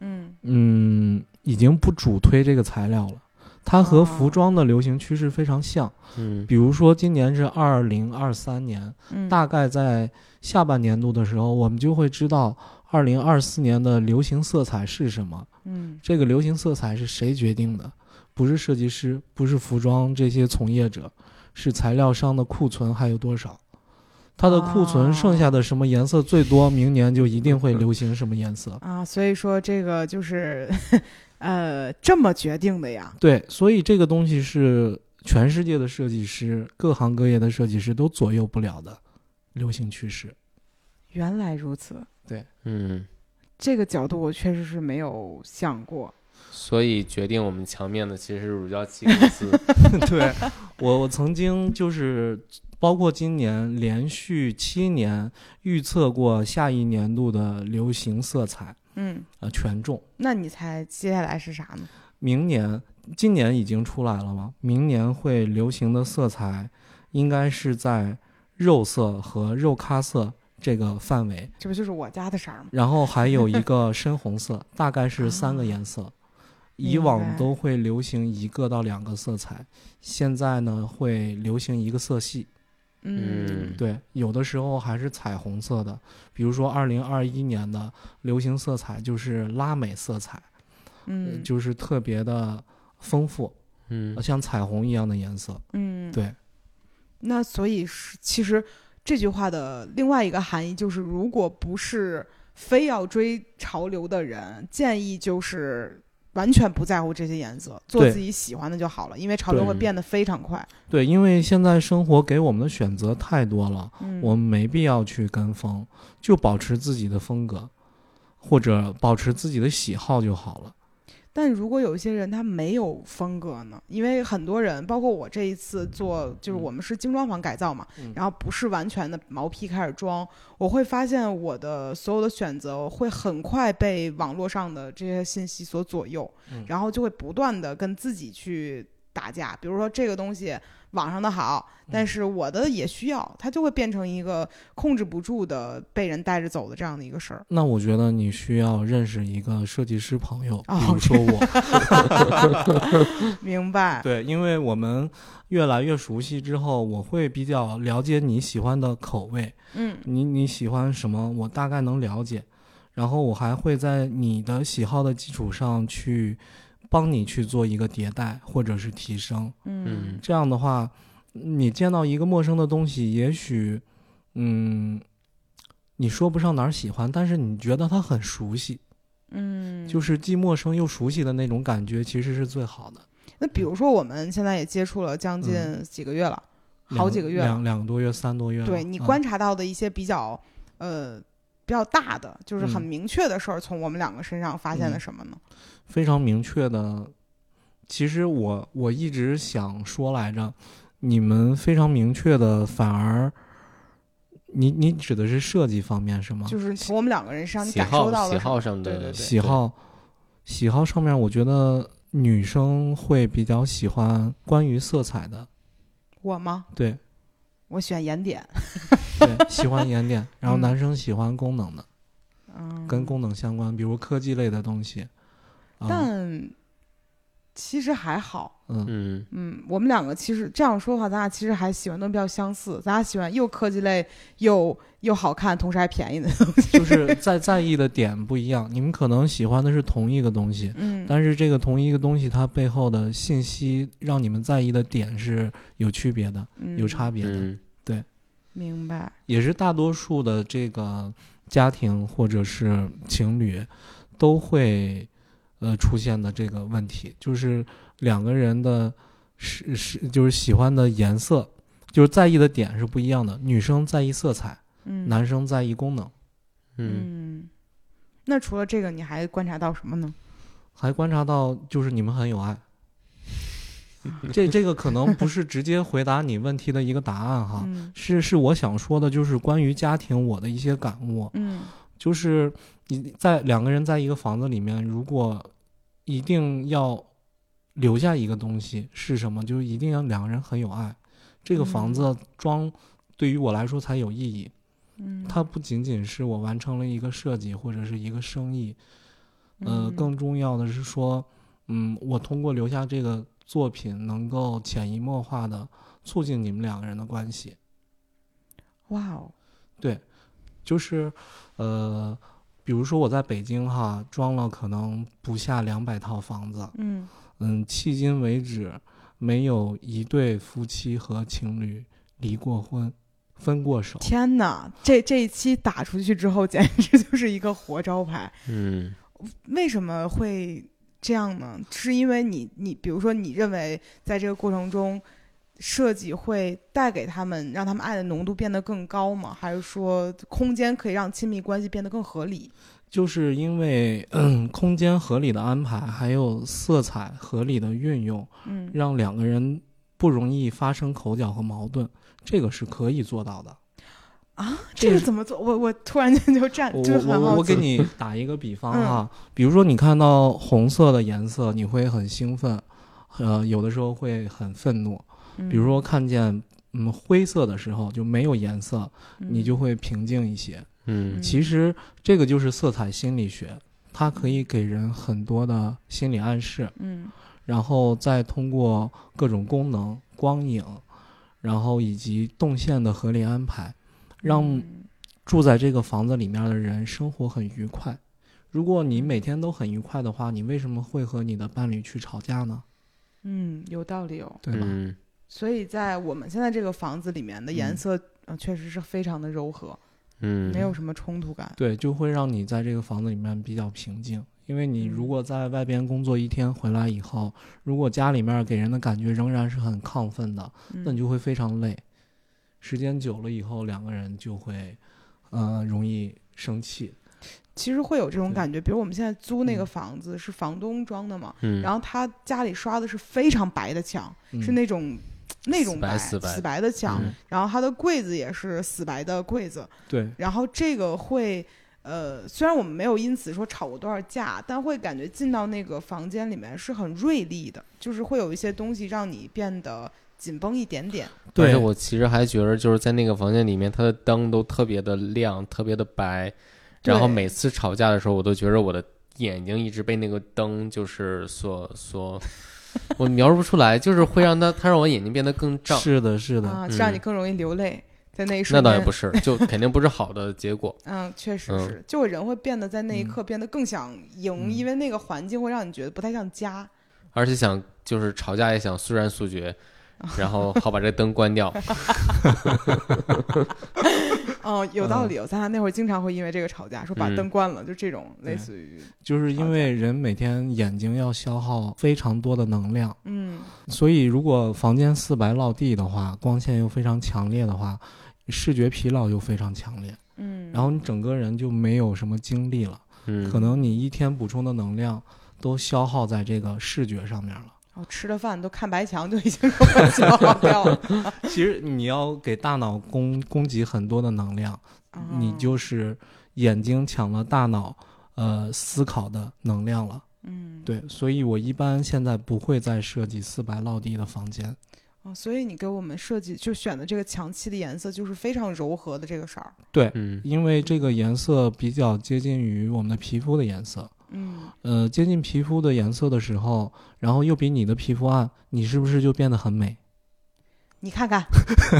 嗯
嗯，已经不主推这个材料了。它和
哦
服装的流行趋势非常像。
嗯
比如说，今年是二零二三年，
嗯，
大概在下半年度的时候，我们就会知道二零二四年的流行色彩是什么。
嗯
这个流行色彩是谁决定的？不是设计师，不是服装这些从业者，是材料商的库存还有多少？它的库存剩下的什么颜色最多，明年就一定会流行什么颜色。
啊，所以说这个就是呃这么决定的呀。
对，所以这个东西是全世界的设计师、各行各业的设计师都左右不了的流行趋势。
原来如此，对
嗯，
这个角度我确实是没有想过。
所以决定我们墙面的其实是乳胶漆公司。
对我，我曾经就是包括今年连续七年预测过下一年度的流行色彩，
嗯，
呃，权重。
那你猜接下来是啥呢？
明年，今年已经出来了吗？明年会流行的色彩应该是在肉色和肉咖色这个范围，
这不就是我家的色儿吗？
然后还有一个 深红色，大概是三个颜色。以往都会流行一个到两个色彩，现在呢会流行一个色系。
嗯。
对，有的时候还是彩虹色的，比如说二零二一年的流行色彩就是拉美色彩，
嗯，
就是特别的丰富，
嗯。
像彩虹一样的颜色。
嗯，
对，
那所以是其实这句话的另外一个含义就是，如果不是非要追潮流的人，建议就是完全不在乎这些颜色，做自己喜欢的就好了，因为潮流会变得非常快。
对，因为现在生活给我们的选择太多了，
嗯，
我们没必要去跟风，就保持自己的风格，或者保持自己的喜好就好了。
但如果有一些人他没有风格呢？因为很多人，包括我这一次做，就是我们是精装房改造嘛，
嗯。
然后不是完全的毛坯开始装，我会发现我的所有的选择会很快被网络上的这些信息所左右，
嗯。
然后就会不断的跟自己去打架。比如说这个东西网上的好，但是我的也需要，它就会变成一个控制不住的被人带着走的这样的一个事儿。
那我觉得你需要认识一个设计师朋友，
哦
比如说我。
明白？
对，因为我们越来越熟悉之后，我会比较了解你喜欢的口味，
嗯
你你喜欢什么，我大概能了解，然后我还会在你的喜好的基础上去帮你去做一个迭代或者是提升。
嗯
嗯
这样的话，你见到一个陌生的东西，也许，嗯，你说不上哪儿喜欢，但是你觉得它很熟悉，
嗯，
就是既陌生又熟悉的那种感觉，其实是最好的。
那比如说我们现在也接触了将近几个月了，好几个月了。
两两个多月、三多月了。
对你
嗯
观察到的一些比较呃比较大的，就是很
嗯
明确的事儿，从我们两个身上发现了
嗯
什么呢？
非常明确的。其实我我一直想说来着，你们非常明确的，反而，你你指的是设计方面是吗？
就是从我们两个人身上你感受到了喜
好上的
对对对
喜好，喜好上面，我觉得女生会比较喜欢关于色彩的，
我吗？
对
我喜欢盐点，
对，喜欢颜点，然后
嗯
男生喜欢功能的，
嗯，
跟功能相关，比如科技类的东西。啊
但其实还好。
嗯，
嗯
嗯，我们两个其实这样说的话，咱俩其实还喜欢的比较相似。咱俩喜欢又科技类又又好看，同时还便宜的东西。
就是在在意的点不一样，你们可能喜欢的是同一个东西，
嗯，
但是这个同一个东西它背后的信息让你们在意的点是有区别的，
嗯
有差别的。
嗯
明白。
也是大多数的这个家庭或者是情侣都会呃出现的这个问题，就是两个人的是是就是喜欢的颜色，就是在意的点是不一样的。女生在意色彩，
嗯，
男生在意功能。
嗯
嗯，那除了这个，你还观察到什么呢？
还观察到就是你们很有爱。这这个可能不是直接回答你问题的一个答案哈，
嗯
是是我想说的，就是关于家庭我的一些感悟。
嗯
就是你在两个人在一个房子里面，如果一定要留下一个东西是什么，就是一定要两个人很有爱，这个房子装对于我来说才有意义。
嗯，
它不仅仅是我完成了一个设计或者是一个生意，呃，
嗯
更重要的是说，嗯，我通过留下这个作品，能够潜移默化的促进你们两个人的关系。
哇哦，
就是，呃，比如说我在北京哈装了可能不下两百套房子，
嗯
嗯，迄今为止没有一对夫妻和情侣离过婚，分过手。
天哪，这这一期打出去之后，简直就是一个活招牌。
嗯
为什么会这样呢？是因为你你比如说，你认为在这个过程中，设计会带给他们让他们爱的浓度变得更高吗？还是说空间可以让亲密关系变得更合理？
就是因为嗯空间合理的安排，还有色彩合理的运用，
嗯
让两个人不容易发生口角和矛盾，这个是可以做到的。
啊，
这
个怎么做？我我突然间就站，
我
就是很好。
我我给你 打一个比方哈，比如说你看到红色的颜色，你会很兴奋，呃，有的时候会很愤怒。
嗯
比如说看见嗯灰色的时候就没有颜色，你就会平静一些。
嗯
其实这个就是色彩心理学，它可以给人很多的心理暗示，
嗯
然后再通过各种功能、光影，然后以及动线的合理安排，让
嗯
住在这个房子里面的人生活很愉快。如果你每天都很愉快的话，你为什么会和你的伴侣去吵架呢？
嗯有道理哦。
对吧？
嗯
所以在我们现在这个房子里面的颜
嗯
色，嗯，确实是非常的柔和，
嗯，
没有什么冲突感。
对，就会让你在这个房子里面比较平静。因为你如
嗯
果在外边工作一天回来以后，如果家里面给人的感觉仍然是很亢奋的，那你
嗯
就会非常累。时间久了以后，两个人就会，呃，容易生气。
其实会有这种感觉，比如我们现在租那个
嗯
房子是房东装的嘛，
嗯，
然后他家里刷的是非常白的墙，
嗯、
是那种那种
死白死白
的墙，
嗯
然后它的柜子也是死白的柜子，
对，
然后这个会呃，虽然我们没有因此说吵过多少架，但会感觉进到那个房间里面是很锐利的，就是会有一些东西让你变得紧绷一点点。
对
我其实还觉得，就是在那个房间里面，它的灯都特别的亮，特别的白。然后每次吵架的时候，我都觉得我的眼睛一直被那个灯就是所所，我描述不出来，就是会让他他让我眼睛变得更胀。
是的，是的，
啊，让你
嗯
更容易流泪，在那一
那
瞬间。
倒也不是，就肯定不是好的结果。
嗯，确实
嗯
是，就人会变得在那一
嗯
刻变得更想赢，
嗯
因为那个环境会让你觉得不太像家。
而且想就是吵架也想速战速决，然后好把这灯关掉。
哦，有道理哦，咱俩那会儿经常会因为这个吵架，说把
嗯。
灯关了，就这种类似于，
就是因为人每天眼睛要消耗非常多的能量，
嗯。
所以如果房间四白落地的话，光线又非常强烈的话，视觉疲劳又非常强烈，
嗯，
然后你整个人就没有什么精力了，
嗯，
可能你一天补充的能量都消耗在这个视觉上面了。
哦，吃了饭都看白墙就已经给我消耗掉了
其实你要给大脑供供给很多的能量，你
哦
就是眼睛抢了大脑呃思考的能量了。
嗯，
对，所以我一般现在不会再设计四白落地的房间。
哦，所以你给我们设计就选的这个墙漆的颜色就是非常柔和的这个色儿，
对，
嗯
因为这个颜色比较接近于我们的皮肤的颜色。
嗯，
呃，接近皮肤的颜色的时候，然后又比你的皮肤暗，你是不是就变得很美？
你看看，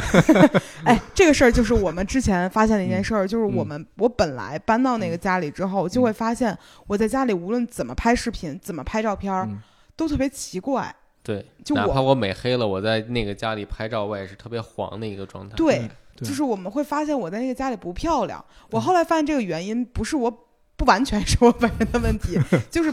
哎，这个事儿就是我们之前发现的一件
嗯
事儿，就是我
嗯
们我本来搬到那个家里之后，就会发现我在家里无论怎么拍视频，怎么拍照片，
嗯，
都特别奇怪。
对，
就
怕我美黑了，我在那个家里拍照，我也是特别黄的一个状态。
对，
对
就是我们会发现我在那个家里不漂亮。我后来发现这个原因不是我不完全是我本人的问题，就是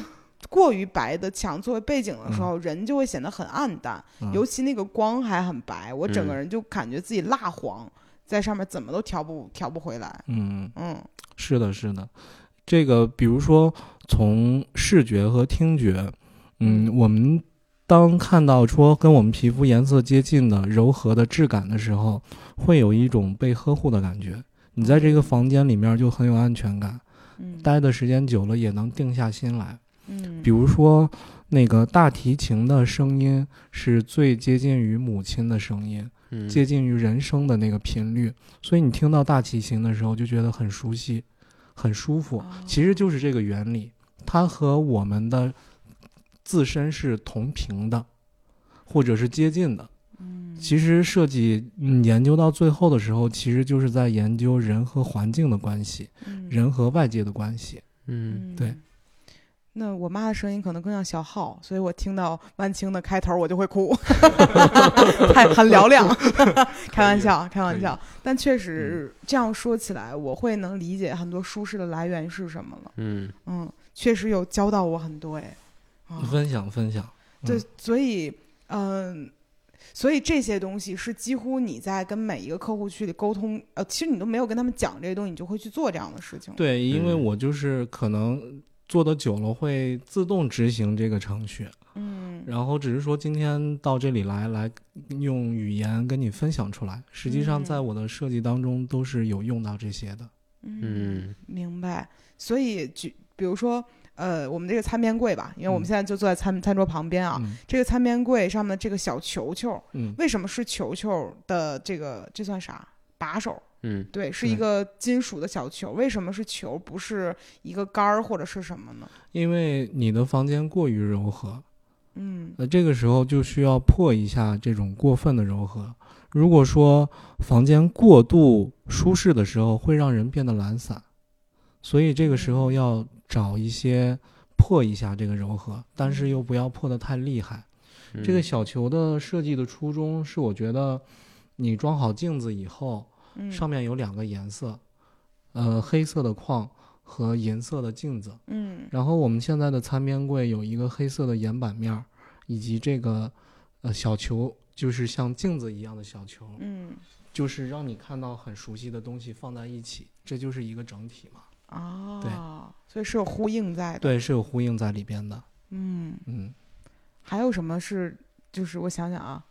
过于白的墙作为背景的时候，人就会显得很暗淡，
嗯
尤其那个光还很白，我整个
嗯
人就感觉自己蜡黄，在上面怎么都调不调不回来。
嗯，
嗯
是的，是的。这个比如说从视觉和听觉，嗯，我们当看到说跟我们皮肤颜色接近的柔和的质感的时候，会有一种被呵护的感觉。你在这个房间里面就很有安全感，
嗯
待的时间久了也能定下心来。
嗯，
比如说，那个大提琴的声音是最接近于母亲的声音，
嗯，
接近于人声的那个频率，所以你听到大提琴的时候就觉得很熟悉，很舒服
哦。
其实就是这个原理，它和我们的自身是同频的，或者是接近的。
嗯
其实设计嗯研究到最后的时候，其实就是在研究人和环境的关系，
嗯
人和外界的关系。
嗯
对。
那我妈的声音可能更像小号，所以我听到万青的开头我就会哭，太很嘹亮，开玩笑，开玩笑。但确实这样说起来，我会能理解很多舒适的来源是什么了。
嗯
嗯，确实有教到我很多哎。啊，
分享分享，
对
嗯，
所以嗯。所以这些东西是几乎你在跟每一个客户去里沟通，呃，其实你都没有跟他们讲这些东西，你就会去做这样的事情。，
对，因为
嗯
我就是可能做的久了会自动执行这个程序，
嗯，
然后只是说今天到这里来来用语言跟你分享出来，实际上
嗯
在我的设计当中都是有用到这些的。
嗯
明白。所以就，比如说，呃，我们这个餐边柜吧，因为我们
嗯
现在就坐在餐餐桌旁边啊，
嗯
这个餐边柜上面的这个小球球，
嗯
为什么是球球的这个这算啥把手？
嗯
对，是一个金属的小球，为什么是球，不是一个杆儿或者是什么呢？
因为你的房间过于柔和，
嗯
那这个时候就需要破一下这种过分的柔和。如果说房间过度舒适的时候，会让人变得懒散，所以这个时候要找一些破一下这个柔和，但是又不要破得太厉害。
嗯
这个小球的设计的初衷是，我觉得你装好镜子以后，
嗯，
上面有两个颜色，呃，黑色的框和银色的镜子。
嗯
然后我们现在的餐边柜有一个黑色的岩板面儿，以及这个呃小球，就是像镜子一样的小球，
嗯
就是让你看到很熟悉的东西放在一起，这就是一个整体嘛。
啊，所以是有呼应在的。，
对，是有呼应在里边的。
嗯，
嗯，
还有什么是就是我想想啊，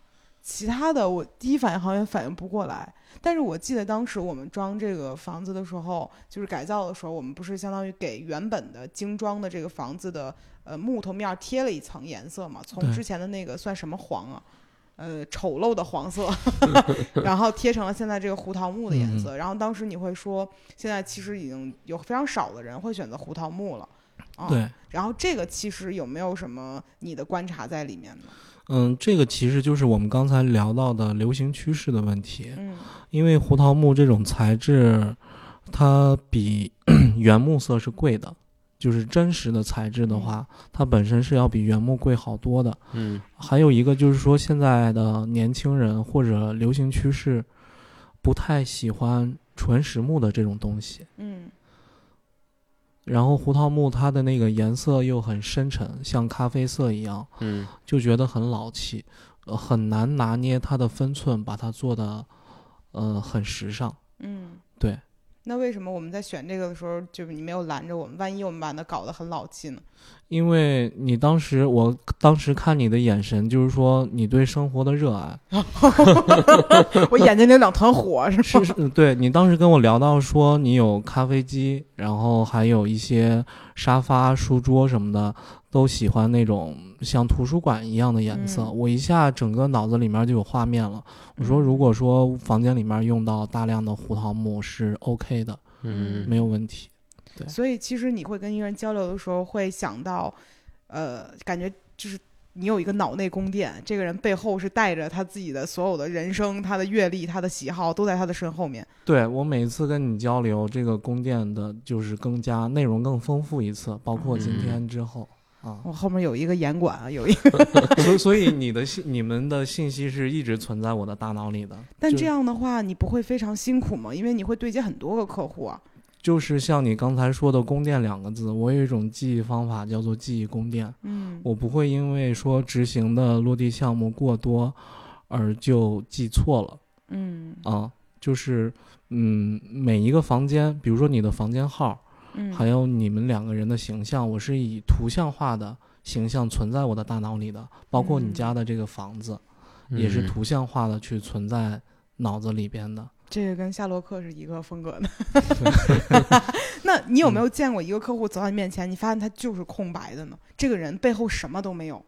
其他的我第一反应好像反应不过来。但是我记得当时我们装这个房子的时候，就是改造的时候，我们不是相当于给原本的精装的这个房子的呃木头面儿贴了一层颜色嘛？从之前的那个算什么黄啊？呃，丑陋的黄色，然后贴成了现在这个胡桃木的颜色。然后当时你会说，现在其实已经有非常少的人会选择胡桃木了。啊、
对，
然后这个其实有没有什么你的观察在里面呢？
嗯，这个其实就是我们刚才聊到的流行趋势的问题。
嗯
因为胡桃木这种材质，它比 原木色是贵的，就是真实的材质的话，它本身是要比原木贵好多的。
嗯
还有一个就是说，现在的年轻人或者流行趋势，不太喜欢纯实木的这种东西。
嗯
然后胡桃木它的那个颜色又很深沉，像咖啡色一样，
嗯
就觉得很老气，呃，很难拿捏它的分寸，把它做的，呃，很时尚。
嗯，
对。
那为什么我们在选这个的时候，就是你没有拦着我们？万一我们把它搞得很老气呢？
因为你当时，我当时看你的眼神，就是说你对生活的热爱，
我眼睛里有两团火，是吗？
是是，对你当时跟我聊到说你有咖啡机，然后还有一些沙发、书桌什么的，都喜欢那种像图书馆一样的颜色。
嗯
我一下整个脑子里面就有画面了。我说，如果说房间里面用到大量的胡桃木是 OK 的，
嗯
没有问题。
对所以其实你会跟一个人交流的时候，会想到，呃，感觉就是你有一个脑内宫殿，这个人背后是带着他自己的所有的人生、他的阅历、他的喜好，都在他的身后面。
对我每次跟你交流，这个宫殿的就是更加内容更丰富一次，包括今天之后。啊，
我后面有一个严管啊，有一个，
所以所以你的信、你们的信息是一直存在我的大脑里的。
但这样的话，你不会非常辛苦吗？因为你会对接很多个客户啊。
就是像你刚才说的“宫殿”两个字，我有一种记忆方法叫做记忆宫殿。
嗯
我不会因为说执行的落地项目过多，而就记错了
嗯
啊。就是嗯，每一个房间，比如说你的房间号，
嗯，
还有你们两个人的形象，我是以图像化的形象存在我的大脑里的，包括你
嗯
家的这个房子，也是图像化的去存在脑子里边的。
这个跟夏洛克是一个风格的。那你有没有见过一个客户走到你面前，你发现他就是空白的呢？这个人背后什么都没有，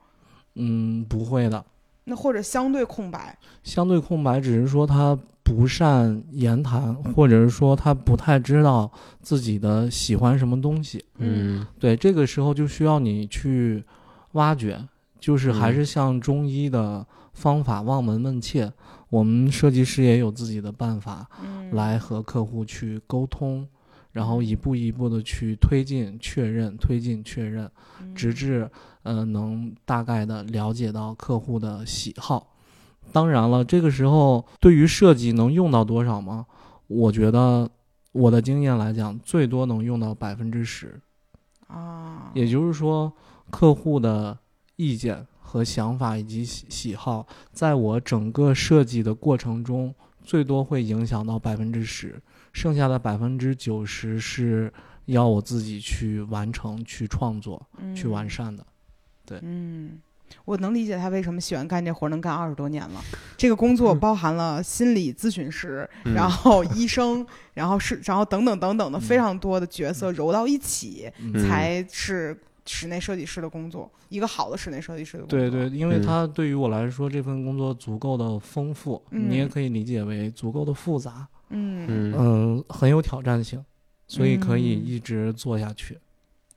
嗯，不会的，
那或者相对空白。
相对空白，只是说他不善言谈，或者是说他不太知道自己的喜欢什么东西。
嗯。
对，这个时候就需要你去挖掘，就是还
嗯
是像中医的方法望闻问切，我们设计师也有自己的办法
嗯，
来和客户去沟通，然后一步一步的去推进、确认、推进、确认，
嗯。
直至呃能大概的了解到客户的喜好。当然了，这个时候对于设计能用到多少吗？我觉得我的经验来讲，最多能用到百分之十。
啊，
也就是说，客户的意见和想法以及喜喜好，在我整个设计的过程中，最多会影响到百分之十，剩下的百分之九十是要我自己去完成、去创作、去完善的。
嗯，我能理解他为什么喜欢干这活儿，能干二十多年了。这个工作包含了心理咨询师，
嗯。
然后医生，然后是，然后等等等等的
嗯。
非常多的角色揉到一起，才是室内设计师的工作，一个好的室内设计师的工作。
对对，因为
嗯。
它对于我来说，这份工作足够的丰富，
嗯
你也可以理解为足够的复杂，
嗯。
嗯。
嗯，很有挑战性，所以可以
嗯。
一直做下去。
嗯，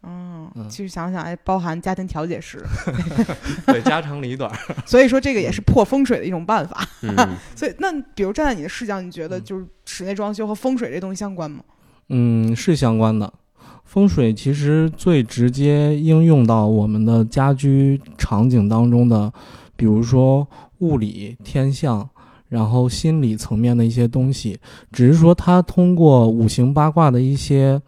嗯
其实想想，哎，包含家庭调解师
对，家长里短。
所以说这个也是破风水的一种办法。
嗯
所以，那比如站在你的视角，你觉得
嗯
就是室内装修和风水这东西相关吗？
嗯，是相关的。风水其实最直接应用到我们的家居场景当中的，比如说物理、天象，然后心理层面的一些东西，只是说它通过五行八卦的一些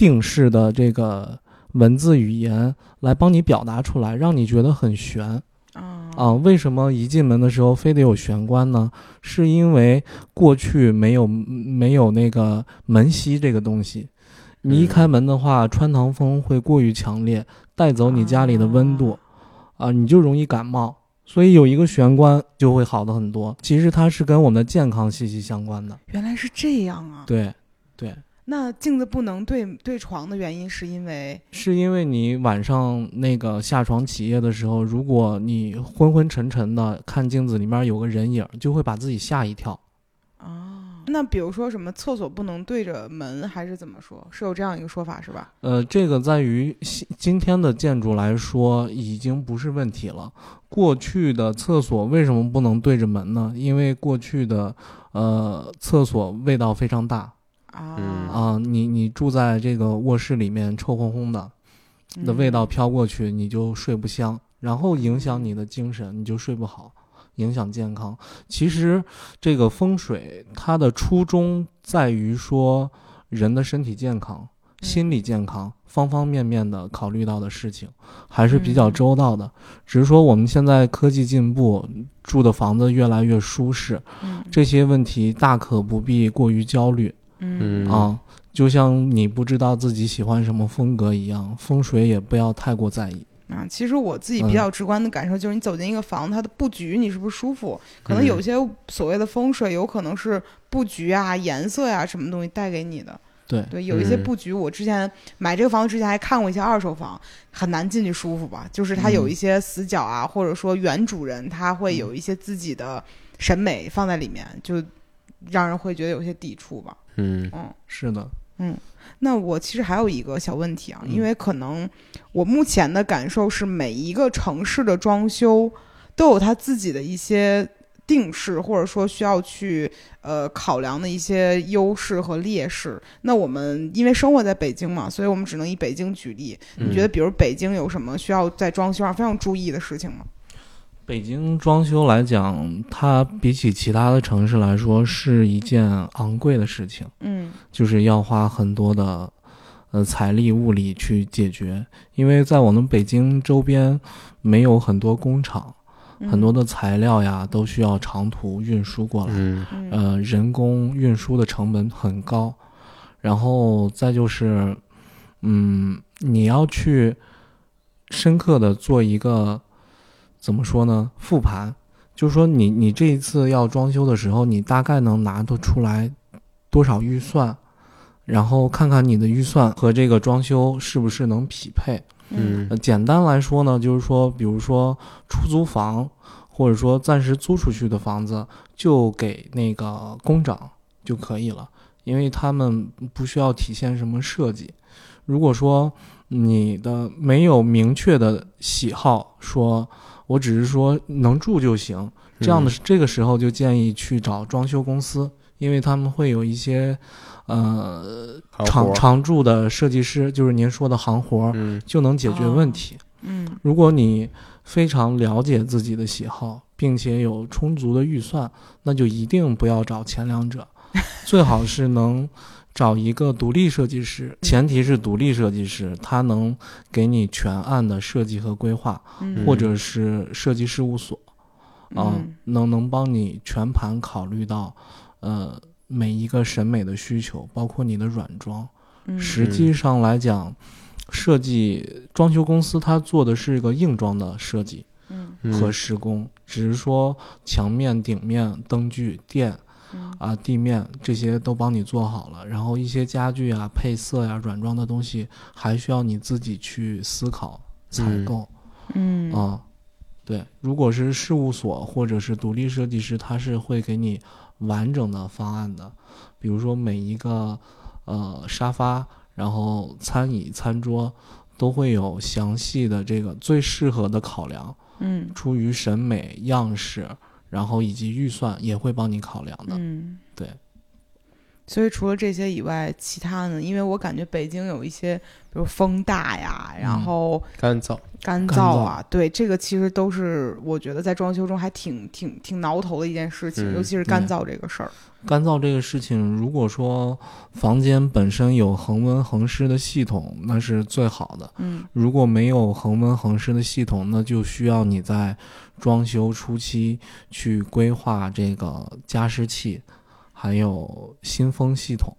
定式的这个文字语言来帮你表达出来，让你觉得很悬。
啊
啊，为什么一进门的时候非得有玄关呢？是因为过去没有没有那个门吸这个东西，你一
嗯
开门的话，穿堂风会过于强烈，带走你家里的温度，啊，你就容易感冒。所以有一个玄关就会好的很多。其实它是跟我们的健康息息相关的。
原来是这样啊。
对，对，
那镜子不能对对床的原因是因为
是因为你晚上那个下床起夜的时候，如果你昏昏沉沉的看镜子里面有个人影，就会把自己吓一跳。
哦。那比如说什么厕所不能对着门，还是怎么说？是有这样一个说法是吧？
呃，这个在于今今天的建筑来说已经不是问题了。过去的厕所为什么不能对着门呢？因为过去的呃厕所味道非常大
啊
嗯
啊、你你住在这个卧室里面臭烘烘的，的味道
嗯
飘过去，你就睡不香，然后影响你的精神，你就睡不好，影响健康。其实这个风水它的初衷在于说人的身体健康、心理健康方方面面的考虑到的事情，还是比较
嗯
周到的。只是说我们现在科技进步，住的房子越来越舒适，
嗯
这些问题大可不必过于焦虑。
嗯
嗯
啊，就像你不知道自己喜欢什么风格一样，风水也不要太过在意。
啊，其实我自己比
嗯
较直观的感受就是，你走进一个房子，它的布局你是不是舒服？可能
嗯
有些所谓的风水，有可能是布局啊、颜色呀、什么东西带给你的。
对，
对，有一些
嗯
布局，我之前买这个房子之前还看过一些二手房，很难进去舒服吧？就是它有
嗯
一些死角啊，或者说原主人他会有一些自己的审美放在里面，就让人会觉得有些抵触吧。
嗯
嗯，
是的，嗯
那我其实还有一个小问题啊，
嗯
因为可能我目前的感受是，每一个城市的装修都有它自己的一些定式，或者说需要去呃考量的一些优势和劣势。那我们因为生活在北京嘛，所以我们只能以北京举例。你觉得，比如北京有什么需要在装修上非常注意的事情吗？
北京装修来讲，它比起其他的城市来说是一件昂贵的事情，
嗯
就是要花很多的呃财力物力去解决。因为在我们北京周边没有很多工厂，
嗯
很多的材料呀都需要长途运输过来。
嗯
嗯
呃，人工运输的成本很高，然后再就是，嗯，你要去深刻的做一个怎么说呢？复盘，就是说你你这一次要装修的时候，你大概能拿得出来多少预算，然后看看你的预算和这个装修是不是能匹配。
嗯
呃，简单来说呢，就是说，比如说出租房，或者说暂时租出去的房子，就给那个工长就可以了，因为他们不需要体现什么设计。如果说你的没有明确的喜好，说我只是说能住就行，这样的这个时候就建议去找装修公司，因为他们会有一些呃常常驻的设计师，就是您说的行活儿，
嗯。
就能解决问题。
嗯。
如果你非常了解自己的喜好，并且有充足的预算，那就一定不要找前两者，最好是能找一个独立设计师，前提是独立设计师，他能给你全案的设计和规划，
嗯，
或者是设计事务所啊、
嗯
能能帮你全盘考虑到，呃。每一个审美的需求，包括你的软装，
嗯。
实际上来讲，设计装修公司它做的是一个硬装的设计和施工，只是说墙面、顶面、灯具、电
嗯
啊、地面这些都帮你做好了，然后一些家具啊、配色呀、软装的东西还需要你自己去思考采
嗯
购
嗯。
啊。对，如果是事务所或者是独立设计师，他是会给你完整的方案的，比如说每一个呃沙发，然后餐椅、餐桌都会有详细的这个最适合的考量，
嗯。
出于审美、样式，然后以及预算也会帮你考量的。
嗯，
对。
所以除了这些以外，其他呢？因为我感觉北京有一些，比如风大呀，然
嗯
后
干燥，
干
干
燥啊，对，这个其实都是我觉得在装修中还挺挺挺挠头的一件事情，
嗯
尤其是干燥这个事儿。
干燥这个事情，如果说房间本身有恒温恒湿的系统，那是最好的。
嗯
如果没有恒温恒湿的系统，那就需要你在装修初期去规划这个加湿器，还有新风系统。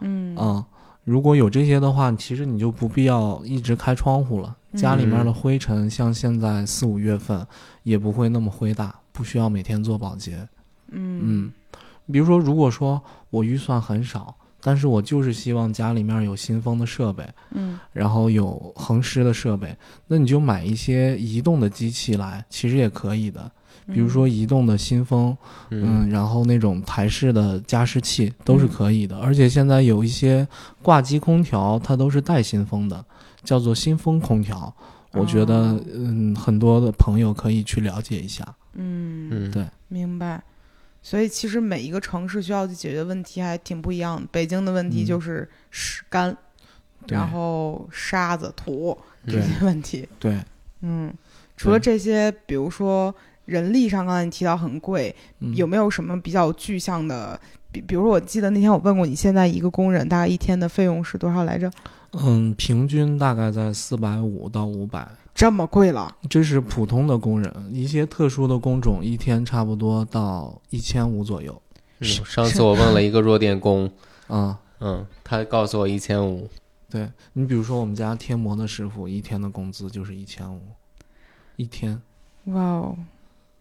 嗯。
啊、如果有这些的话，其实你就不必要一直开窗户了，家里面
嗯
的灰尘像现在四五月份也不会那么灰大，不需要每天做保洁。
嗯。
嗯，比如说，如果说我预算很少，但是我就是希望家里面有新风的设备，
嗯。
然后有恒湿的设备，那你就买一些移动的机器来，其实也可以的。比如说移动的新风，嗯，然后那种台式的加湿器都是可以的。而且现在有一些挂机空调，它都是带新风的，叫做新风空调。我觉得
哦，
嗯，很多的朋友可以去了解一下。
嗯
嗯，
对
明白。所以其实每一个城市需要去解决的问题还挺不一样的。北京的问题
嗯
就是湿干，
对
然后沙子土这些问题。
对，
嗯，除了这些，比如说人力上，刚才你提到很贵，
嗯
有没有什么比较具象的？比比如说，我记得那天我问过你，现在一个工人大概一天的费用是多少来着？
嗯，平均大概在四百五到五百，
这么贵了？
这是普通的工人，一些特殊的工种一天差不多到一千五左右。
嗯上次我问了一个弱电工，
啊、
嗯，他告诉我一千五，
对你比如说我们家贴膜的师傅，一天的工资就是一千五，一天。
哇哦！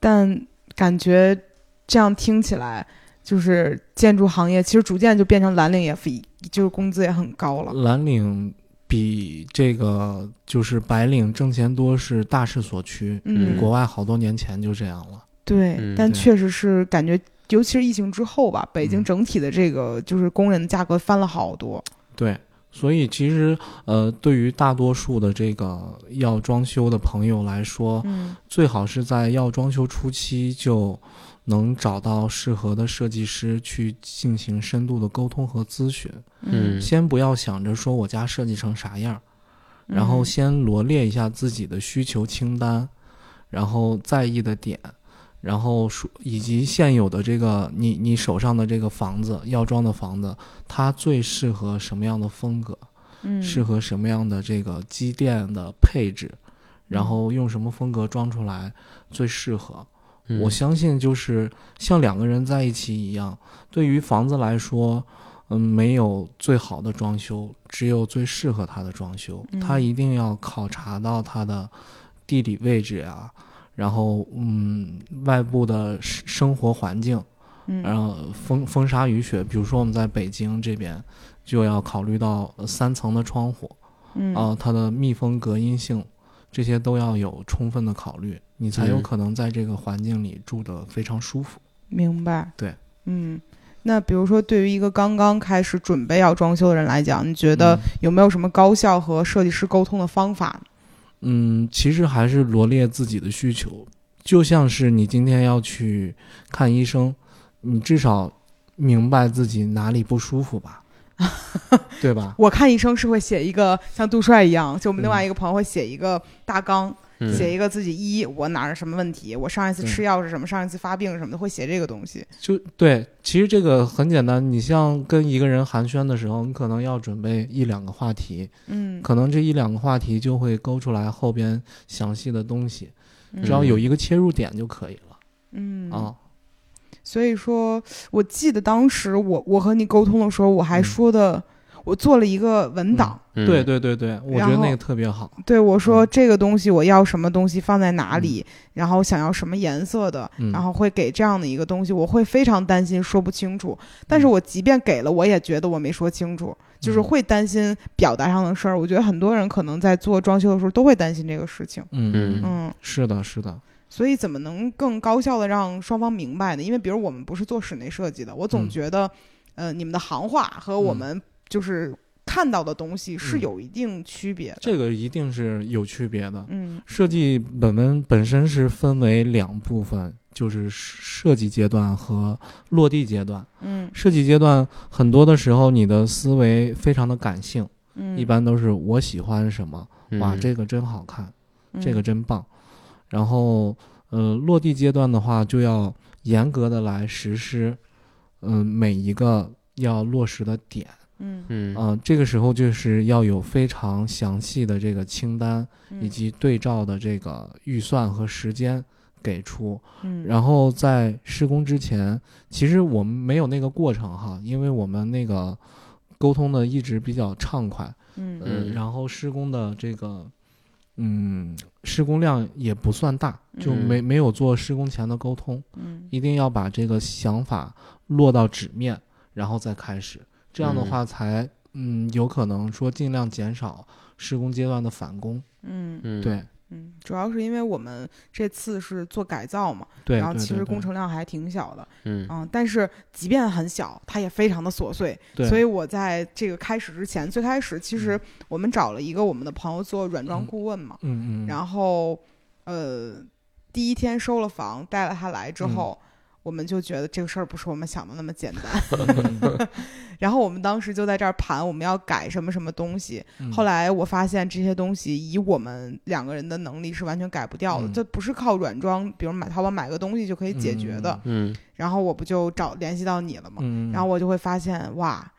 但感觉这样听起来，就是建筑行业其实逐渐就变成蓝领也非，就是工资也很高了。
蓝领比这个就是白领挣钱多是大势所趋。
嗯，
国外好多年前就这样了。
对，
嗯
但确实是感觉，尤其是疫情之后吧，北京
嗯
整体的这个就是工人的价格翻了好多。
对，所以其实呃，对于大多数的这个要装修的朋友来说，
嗯。
最好是在要装修初期就能找到适合的设计师去进行深度的沟通和咨询。
嗯。
先不要想着说我家设计成啥样，然后
嗯。
先罗列一下自己的需求清单，然后在意的点，然后说以及现有的这个你你手上的这个房子要装的房子，它最适合什么样的风格，
嗯
适合什么样的这个机电的配置，然后用什么风格装出来最适合。
嗯
我相信就是像两个人在一起一样，对于房子来说，嗯，没有最好的装修，只有最适合它的装修。
嗯
它一定要考察到它的地理位置啊，然后嗯，外部的生生活环境，
嗯
然后风风沙雨雪。比如说我们在北京这边，就要考虑到呃三层的窗户
嗯
啊、它的密封隔音性，这些都要有充分的考虑，你才有
嗯
可能在这个环境里住得非常舒服。
明白。
对，
嗯。那比如说，对于一个刚刚开始准备要装修的人来讲，你觉得
嗯
有没有什么高效和设计师沟通的方法？
嗯，其实还是罗列自己的需求，就像是你今天要去看医生，你至少明白自己哪里不舒服吧，对吧？
我看医生是会写一个像杜帅一样，就我们
嗯
另外一个朋友会写一个大纲，
嗯
写一个自己一我哪儿什么问题，我上一次吃药是什么，上一次发病什么的，会写这个东西。
就对，其实这个很简单。你像跟一个人寒暄的时候，你可能要准备一两个话题，
嗯，
可能这一两个话题就会勾出来后边详细的东西，
嗯
只要有一个切入点就可以了、
嗯
啊。
所以说，我记得当时我我和你沟通的时候，我还
嗯
说的，我做了一个文档，
嗯
对对对对，我觉得那个特别好。
对我说
嗯
这个东西我要什么东西放在哪里，然后想要什么颜色的，
嗯
然后会给这样的一个东西，我会非常担心说不清楚。但是我即便给了，我也觉得我没说清楚，就是
嗯
会担心表达上的事儿。我觉得很多人可能在做装修的时候都会担心这个事情。
嗯
嗯
嗯，
是的，是的，
所以怎么能更高效的让双方明白呢？因为比如我们不是做室内设计的，我总
嗯
觉得，呃，你们的行话和我
嗯
们就是看到的东西是
嗯
有一定区别的。
这个一定是有区别的。
嗯
设计本文本身是分为两部分，就是设计阶段和落地阶段。
嗯
设计阶段很多的时候，你的思维非常的感性，
嗯，
一般都是我喜欢什么，哇，
嗯
这个真好看，
嗯
这个真棒。然后，呃，落地阶段的话，就要严格的来实施，嗯、每一个要落实的点。
嗯。
嗯。
啊、这个时候就是要有非常详细的这个清单，
嗯。
以及对照的这个预算和时间给出。
嗯，
然后在施工之前，其实我们没有那个过程哈，因为我们那个沟通的一直比较畅快，
嗯。
嗯，
嗯。
然后施工的这个嗯，施工量也不算大，就没、没有做施工前的沟通，
嗯。
一定要把这个想法落到纸面，然后再开始，这样的话才嗯有可能说尽量减少施工阶段的返工。
嗯。
嗯，
对。
嗯，主要是因为我们这次是做改造嘛，
对，
然后其实工程量还挺小的，
嗯。
嗯，但是即便很小，它也非常的琐碎，
对，
所以我在这个开始之前，最开始其实
嗯。
我们找了一个我们的朋友做软装
嗯。
顾问嘛，
嗯嗯，
然后呃，第一天收了房，带了他来之后。我们就觉得这个事儿不是我们想的那么简单，
嗯
然后我们当时就在这儿盘我们要改什么什么东西。
嗯
后来我发现这些东西以我们两个人的能力是完全改不掉的，
嗯
这不是靠软装，比如买淘宝买个东西就可以解决的。
嗯
然后我不就找联系到你了吗？
嗯，
然后我就会发现，哇，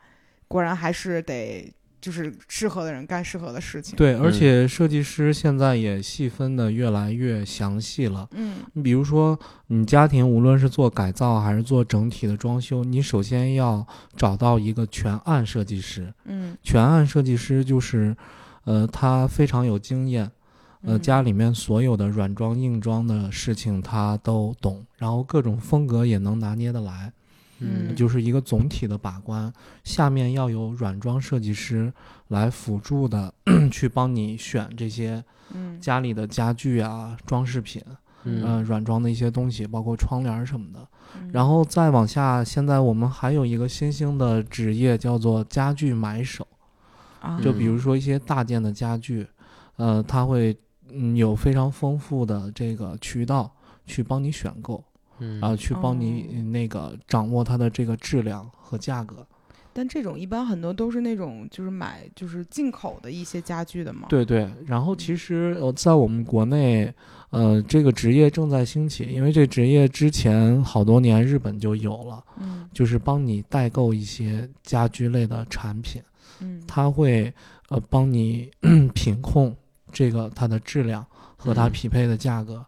果然还是得就是适合的人干适合的事情。，
对，而
嗯
且设计师现在也细分的越来越详细了。
嗯
你比如说，你家庭无论是做改造还是做整体的装修，你首先要找到一个全案设计师。
嗯
全案设计师就是，呃，他非常有经验，呃，
嗯
家里面所有的软装、硬装的事情他都懂，然后各种风格也能拿捏得来，
嗯
就是一个总体的把关。下面要有软装设计师来辅助的去帮你选这些
嗯
家里的家具啊、装饰品。
嗯
呃，软装的一些东西，包括窗帘什么的。
嗯
然后再往下，现在我们还有一个新兴的职业叫做家具买手，
啊，
就比如说一些大件的家具，呃，他会嗯有非常丰富的这个渠道去帮你选购
嗯
啊、去帮你
哦
那个掌握它的这个质量和价格。
但这种一般很多都是那种就是买就是进口的一些家具的嘛。，
对对，然后其实呃，在我们国内，呃，这个职业正在兴起，因为这职业之前好多年日本就有了。
嗯
就是帮你代购一些家居类的产品，
嗯，
它会呃帮你 品控这个它的质量和它
嗯
匹配的价格。嗯、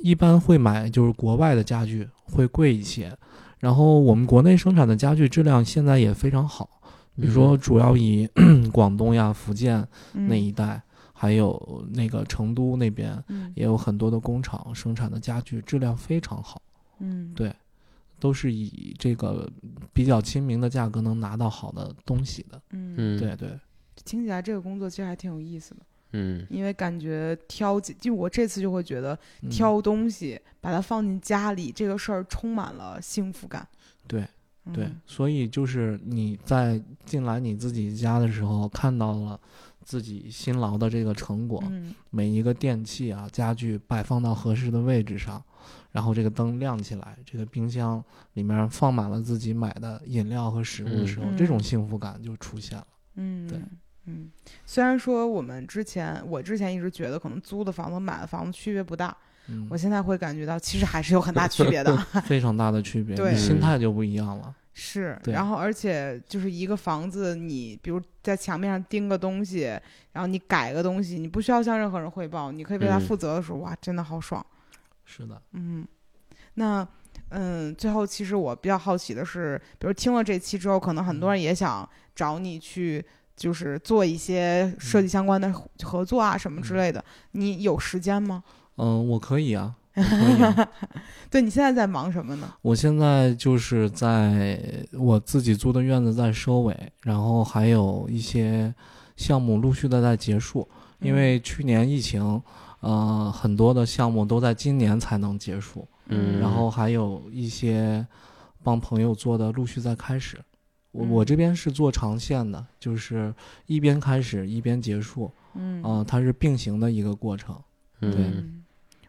一般会买就是国外的家具会贵一些，然后我们国内生产的家具质量现在也非常好，比如说主要以 广东呀、福建那一带，还有那个成都那边
嗯。
也有很多的工厂生产的家具质量非常好。
嗯。
对都是以这个比较亲民的价格能拿到好的东西的。
嗯。
嗯。
对对，
听起来这个工作其实还挺有意思的，
嗯。
因为感觉挑几就我这次就会觉得
嗯。
挑东西把它放进家里这个事儿充满了幸福感。
对对
嗯，
所以就是你在进来你自己家的时候，看到了自己辛劳的这个成果，
嗯。
每一个电器啊、家具摆放到合适的位置上，然后这个灯亮起来，这个冰箱里面放满了自己买的饮料和食物的时候，
嗯
这种幸福感就出现了。
嗯，
对
嗯，虽然说我们之前我之前一直觉得可能租的房子和买的房子区别不大，
嗯
我，现在会感觉到其实还是有很大区别的。
非常大的区别，
对
心态就不一样了。
是，然后而且就是一个房子，你比如在墙面上钉个东西，然后你改个东西，你不需要向任何人汇报，你可以为它
嗯
负责的时候，哇，真的好爽。
是的，
嗯，那嗯，最后其实我比较好奇的是，比如听了这期之后，可能很多人也想找你去。就是做一些设计相关的合作啊，什么之类的，你有时间吗？
嗯，我可以啊。
对你现在在忙什么呢？
我现在就是在我自己租的院子在收尾，然后还有一些项目陆续的在结束，因为去年疫情，呃，很多的项目都在今年才能结束，
嗯
然后还有一些帮朋友做的陆续在开始。我
嗯
我这边是做长线的，就是一边开始一边结束，
嗯
嗯、它是并行的一个过程。
嗯
嗯，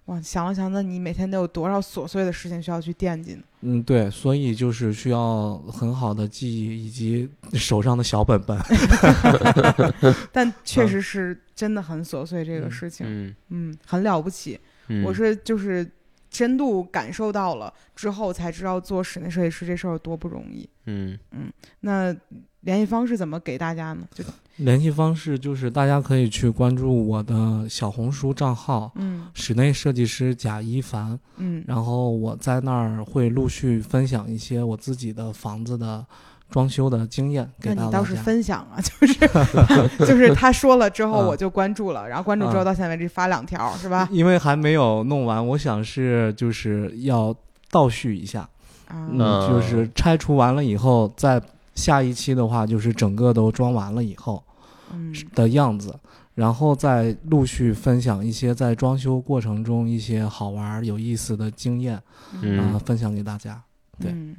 哇，想了想，那你每天得有多少琐碎的事情需要去惦记呢？
嗯，对，所以就是需要很好的记忆以及手上的小本本。
但确
嗯
实是真的很琐碎这个
嗯
事情，
嗯
嗯，很了不起。
嗯，
我是就是深度感受到了之后，才知道做室内设计师这事儿有多不容易。
嗯嗯
那联系方式怎么给大家呢？就
联系方式就是大家可以去关注我的小红书账号
嗯“
室内设计师贾一凡”，
嗯
然后我在那儿会陆续分享一些我自己的房子的装修的经验给到大
那你倒是。分享啊，就是 就是他说了之后
啊
我就关注了，然后关注之后
啊
到现在为止发两条是吧？
因为还没有弄完，我想是就是要倒叙一下，
啊，
嗯，
嗯
就是拆除完了以后，再下一期的话就是整个都装完了以后
嗯
的样子，然后再陆续分享一些在装修过程中一些好玩有意思的经验啊、
嗯
分享给大家。对。
嗯，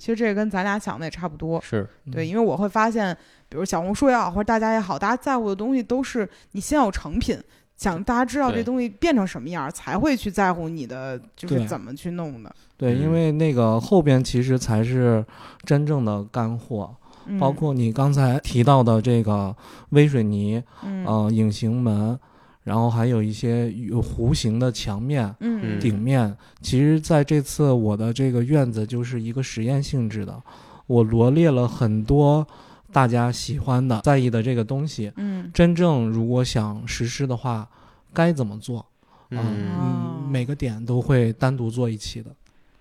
其实这个跟咱俩想的也差不多。
是，
对，
嗯
因为我会发现，比如小红书也好，或者大家也好，大家在乎的东西都是你先有成品，想大家知道这东西变成什么样儿，才会去在乎你的就是怎么去弄的。
对，
嗯
因为那个后边其实才是真正的干货，
嗯、
包括你刚才提到的这个微水泥，
嗯
呃，隐形门，然后还有一些有弧形的墙面、
嗯
嗯
顶面。其实在这次我的这个院子就是一个实验性质的，我罗列了很多大家喜欢的、在意的这个东西。
嗯
真正如果想实施的话，该怎么做？
嗯，
每个点都会单独做一期的。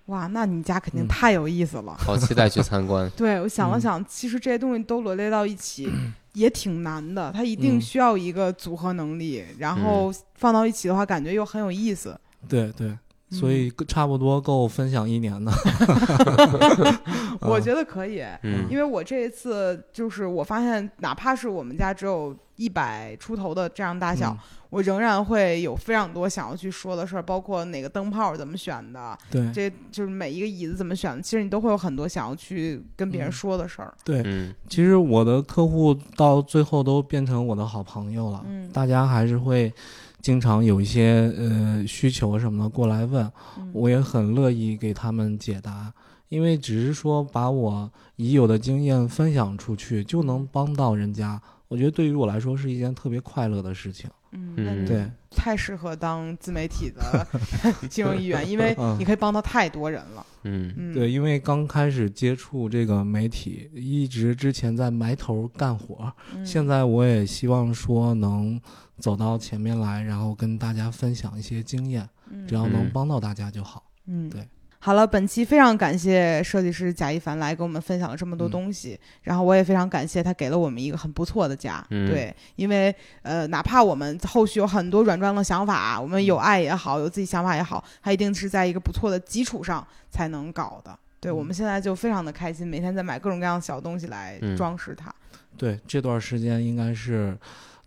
哇，那你家肯定
嗯
太有意思了。
好期待去参观。
对，我想了
嗯
想，其实这些东西都罗列到一起 也挺难的，它一定
嗯
需要一个组合能力，然后放到一起的话，感觉又很有意思。
对对，
嗯
所以差不多够分享一年的。
我觉得可以，
嗯
因为我这一次就是我发现，哪怕是我们家只有一百出头的这样大小，
嗯
我仍然会有非常多想要去说的事儿，包括哪个灯泡怎么选的，
对
这就是每一个椅子怎么选的，其实你都会有很多想要去跟别人
嗯
说的事儿。
对，
嗯
其实我的客户到最后都变成我的好朋友了，
嗯
大家还是会经常有一些呃需求什么的过来问，
嗯
我也很乐意给他们解答，因为只是说把我已有的经验分享出去，就能帮到人家。我觉得对于我来说是一件特别快乐的事情。
嗯，
对，
太适合当自媒体的 金融一员，因为
嗯
你可以帮到太多人了。
嗯
嗯，
对，因为刚开始接触这个媒体，一直之前在埋头干活，
嗯，
现在我也希望说能走到前面来，然后跟大家分享一些经验，
嗯
只要能
嗯
帮到大家就好。
嗯，
对。
好了，本期非常感谢设计师贾一凡来给我们分享了这么多
嗯
东西，然后我也非常感谢他给了我们一个很不错的家。
嗯
对，因为呃，哪怕我们后续有很多软装的想法，我们有爱也好，有自己想法也好，它一定是在一个不错的基础上才能搞的。对，
嗯
我们现在就非常的开心，每天在买各种各样的小东西来
嗯
装饰它。
对，这段时间应该是，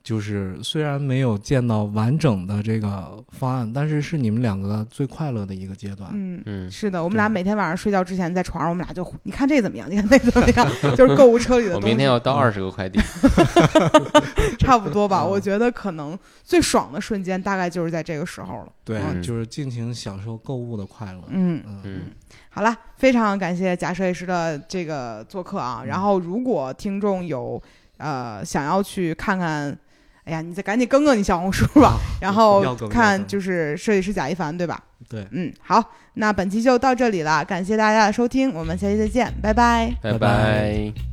就是虽然没有见到完整的这个方案，但是是你们两个最快乐的一个阶段。
嗯。
嗯
是的，我们俩每天晚上睡觉之前在床上，我们俩就你看这怎么样？你看那怎么样？就是购物车里的东西。
我明天要到二十个快递。
差不多吧。
嗯
我觉得可能最爽的瞬间大概就是在这个时候了。
对，
嗯
就是尽情享受购物的快乐。
嗯，
嗯
嗯
好了，非常感谢贾设计师的这个做客啊。
嗯
然后，如果听众有呃想要去看看，哎呀，你再赶紧更更你小红书吧，然后看就是设计师贾一凡，对吧？
对，
嗯，好，那本期就到这里了，感谢大家的收听，我们下期再见，拜拜。
拜
拜拜
拜。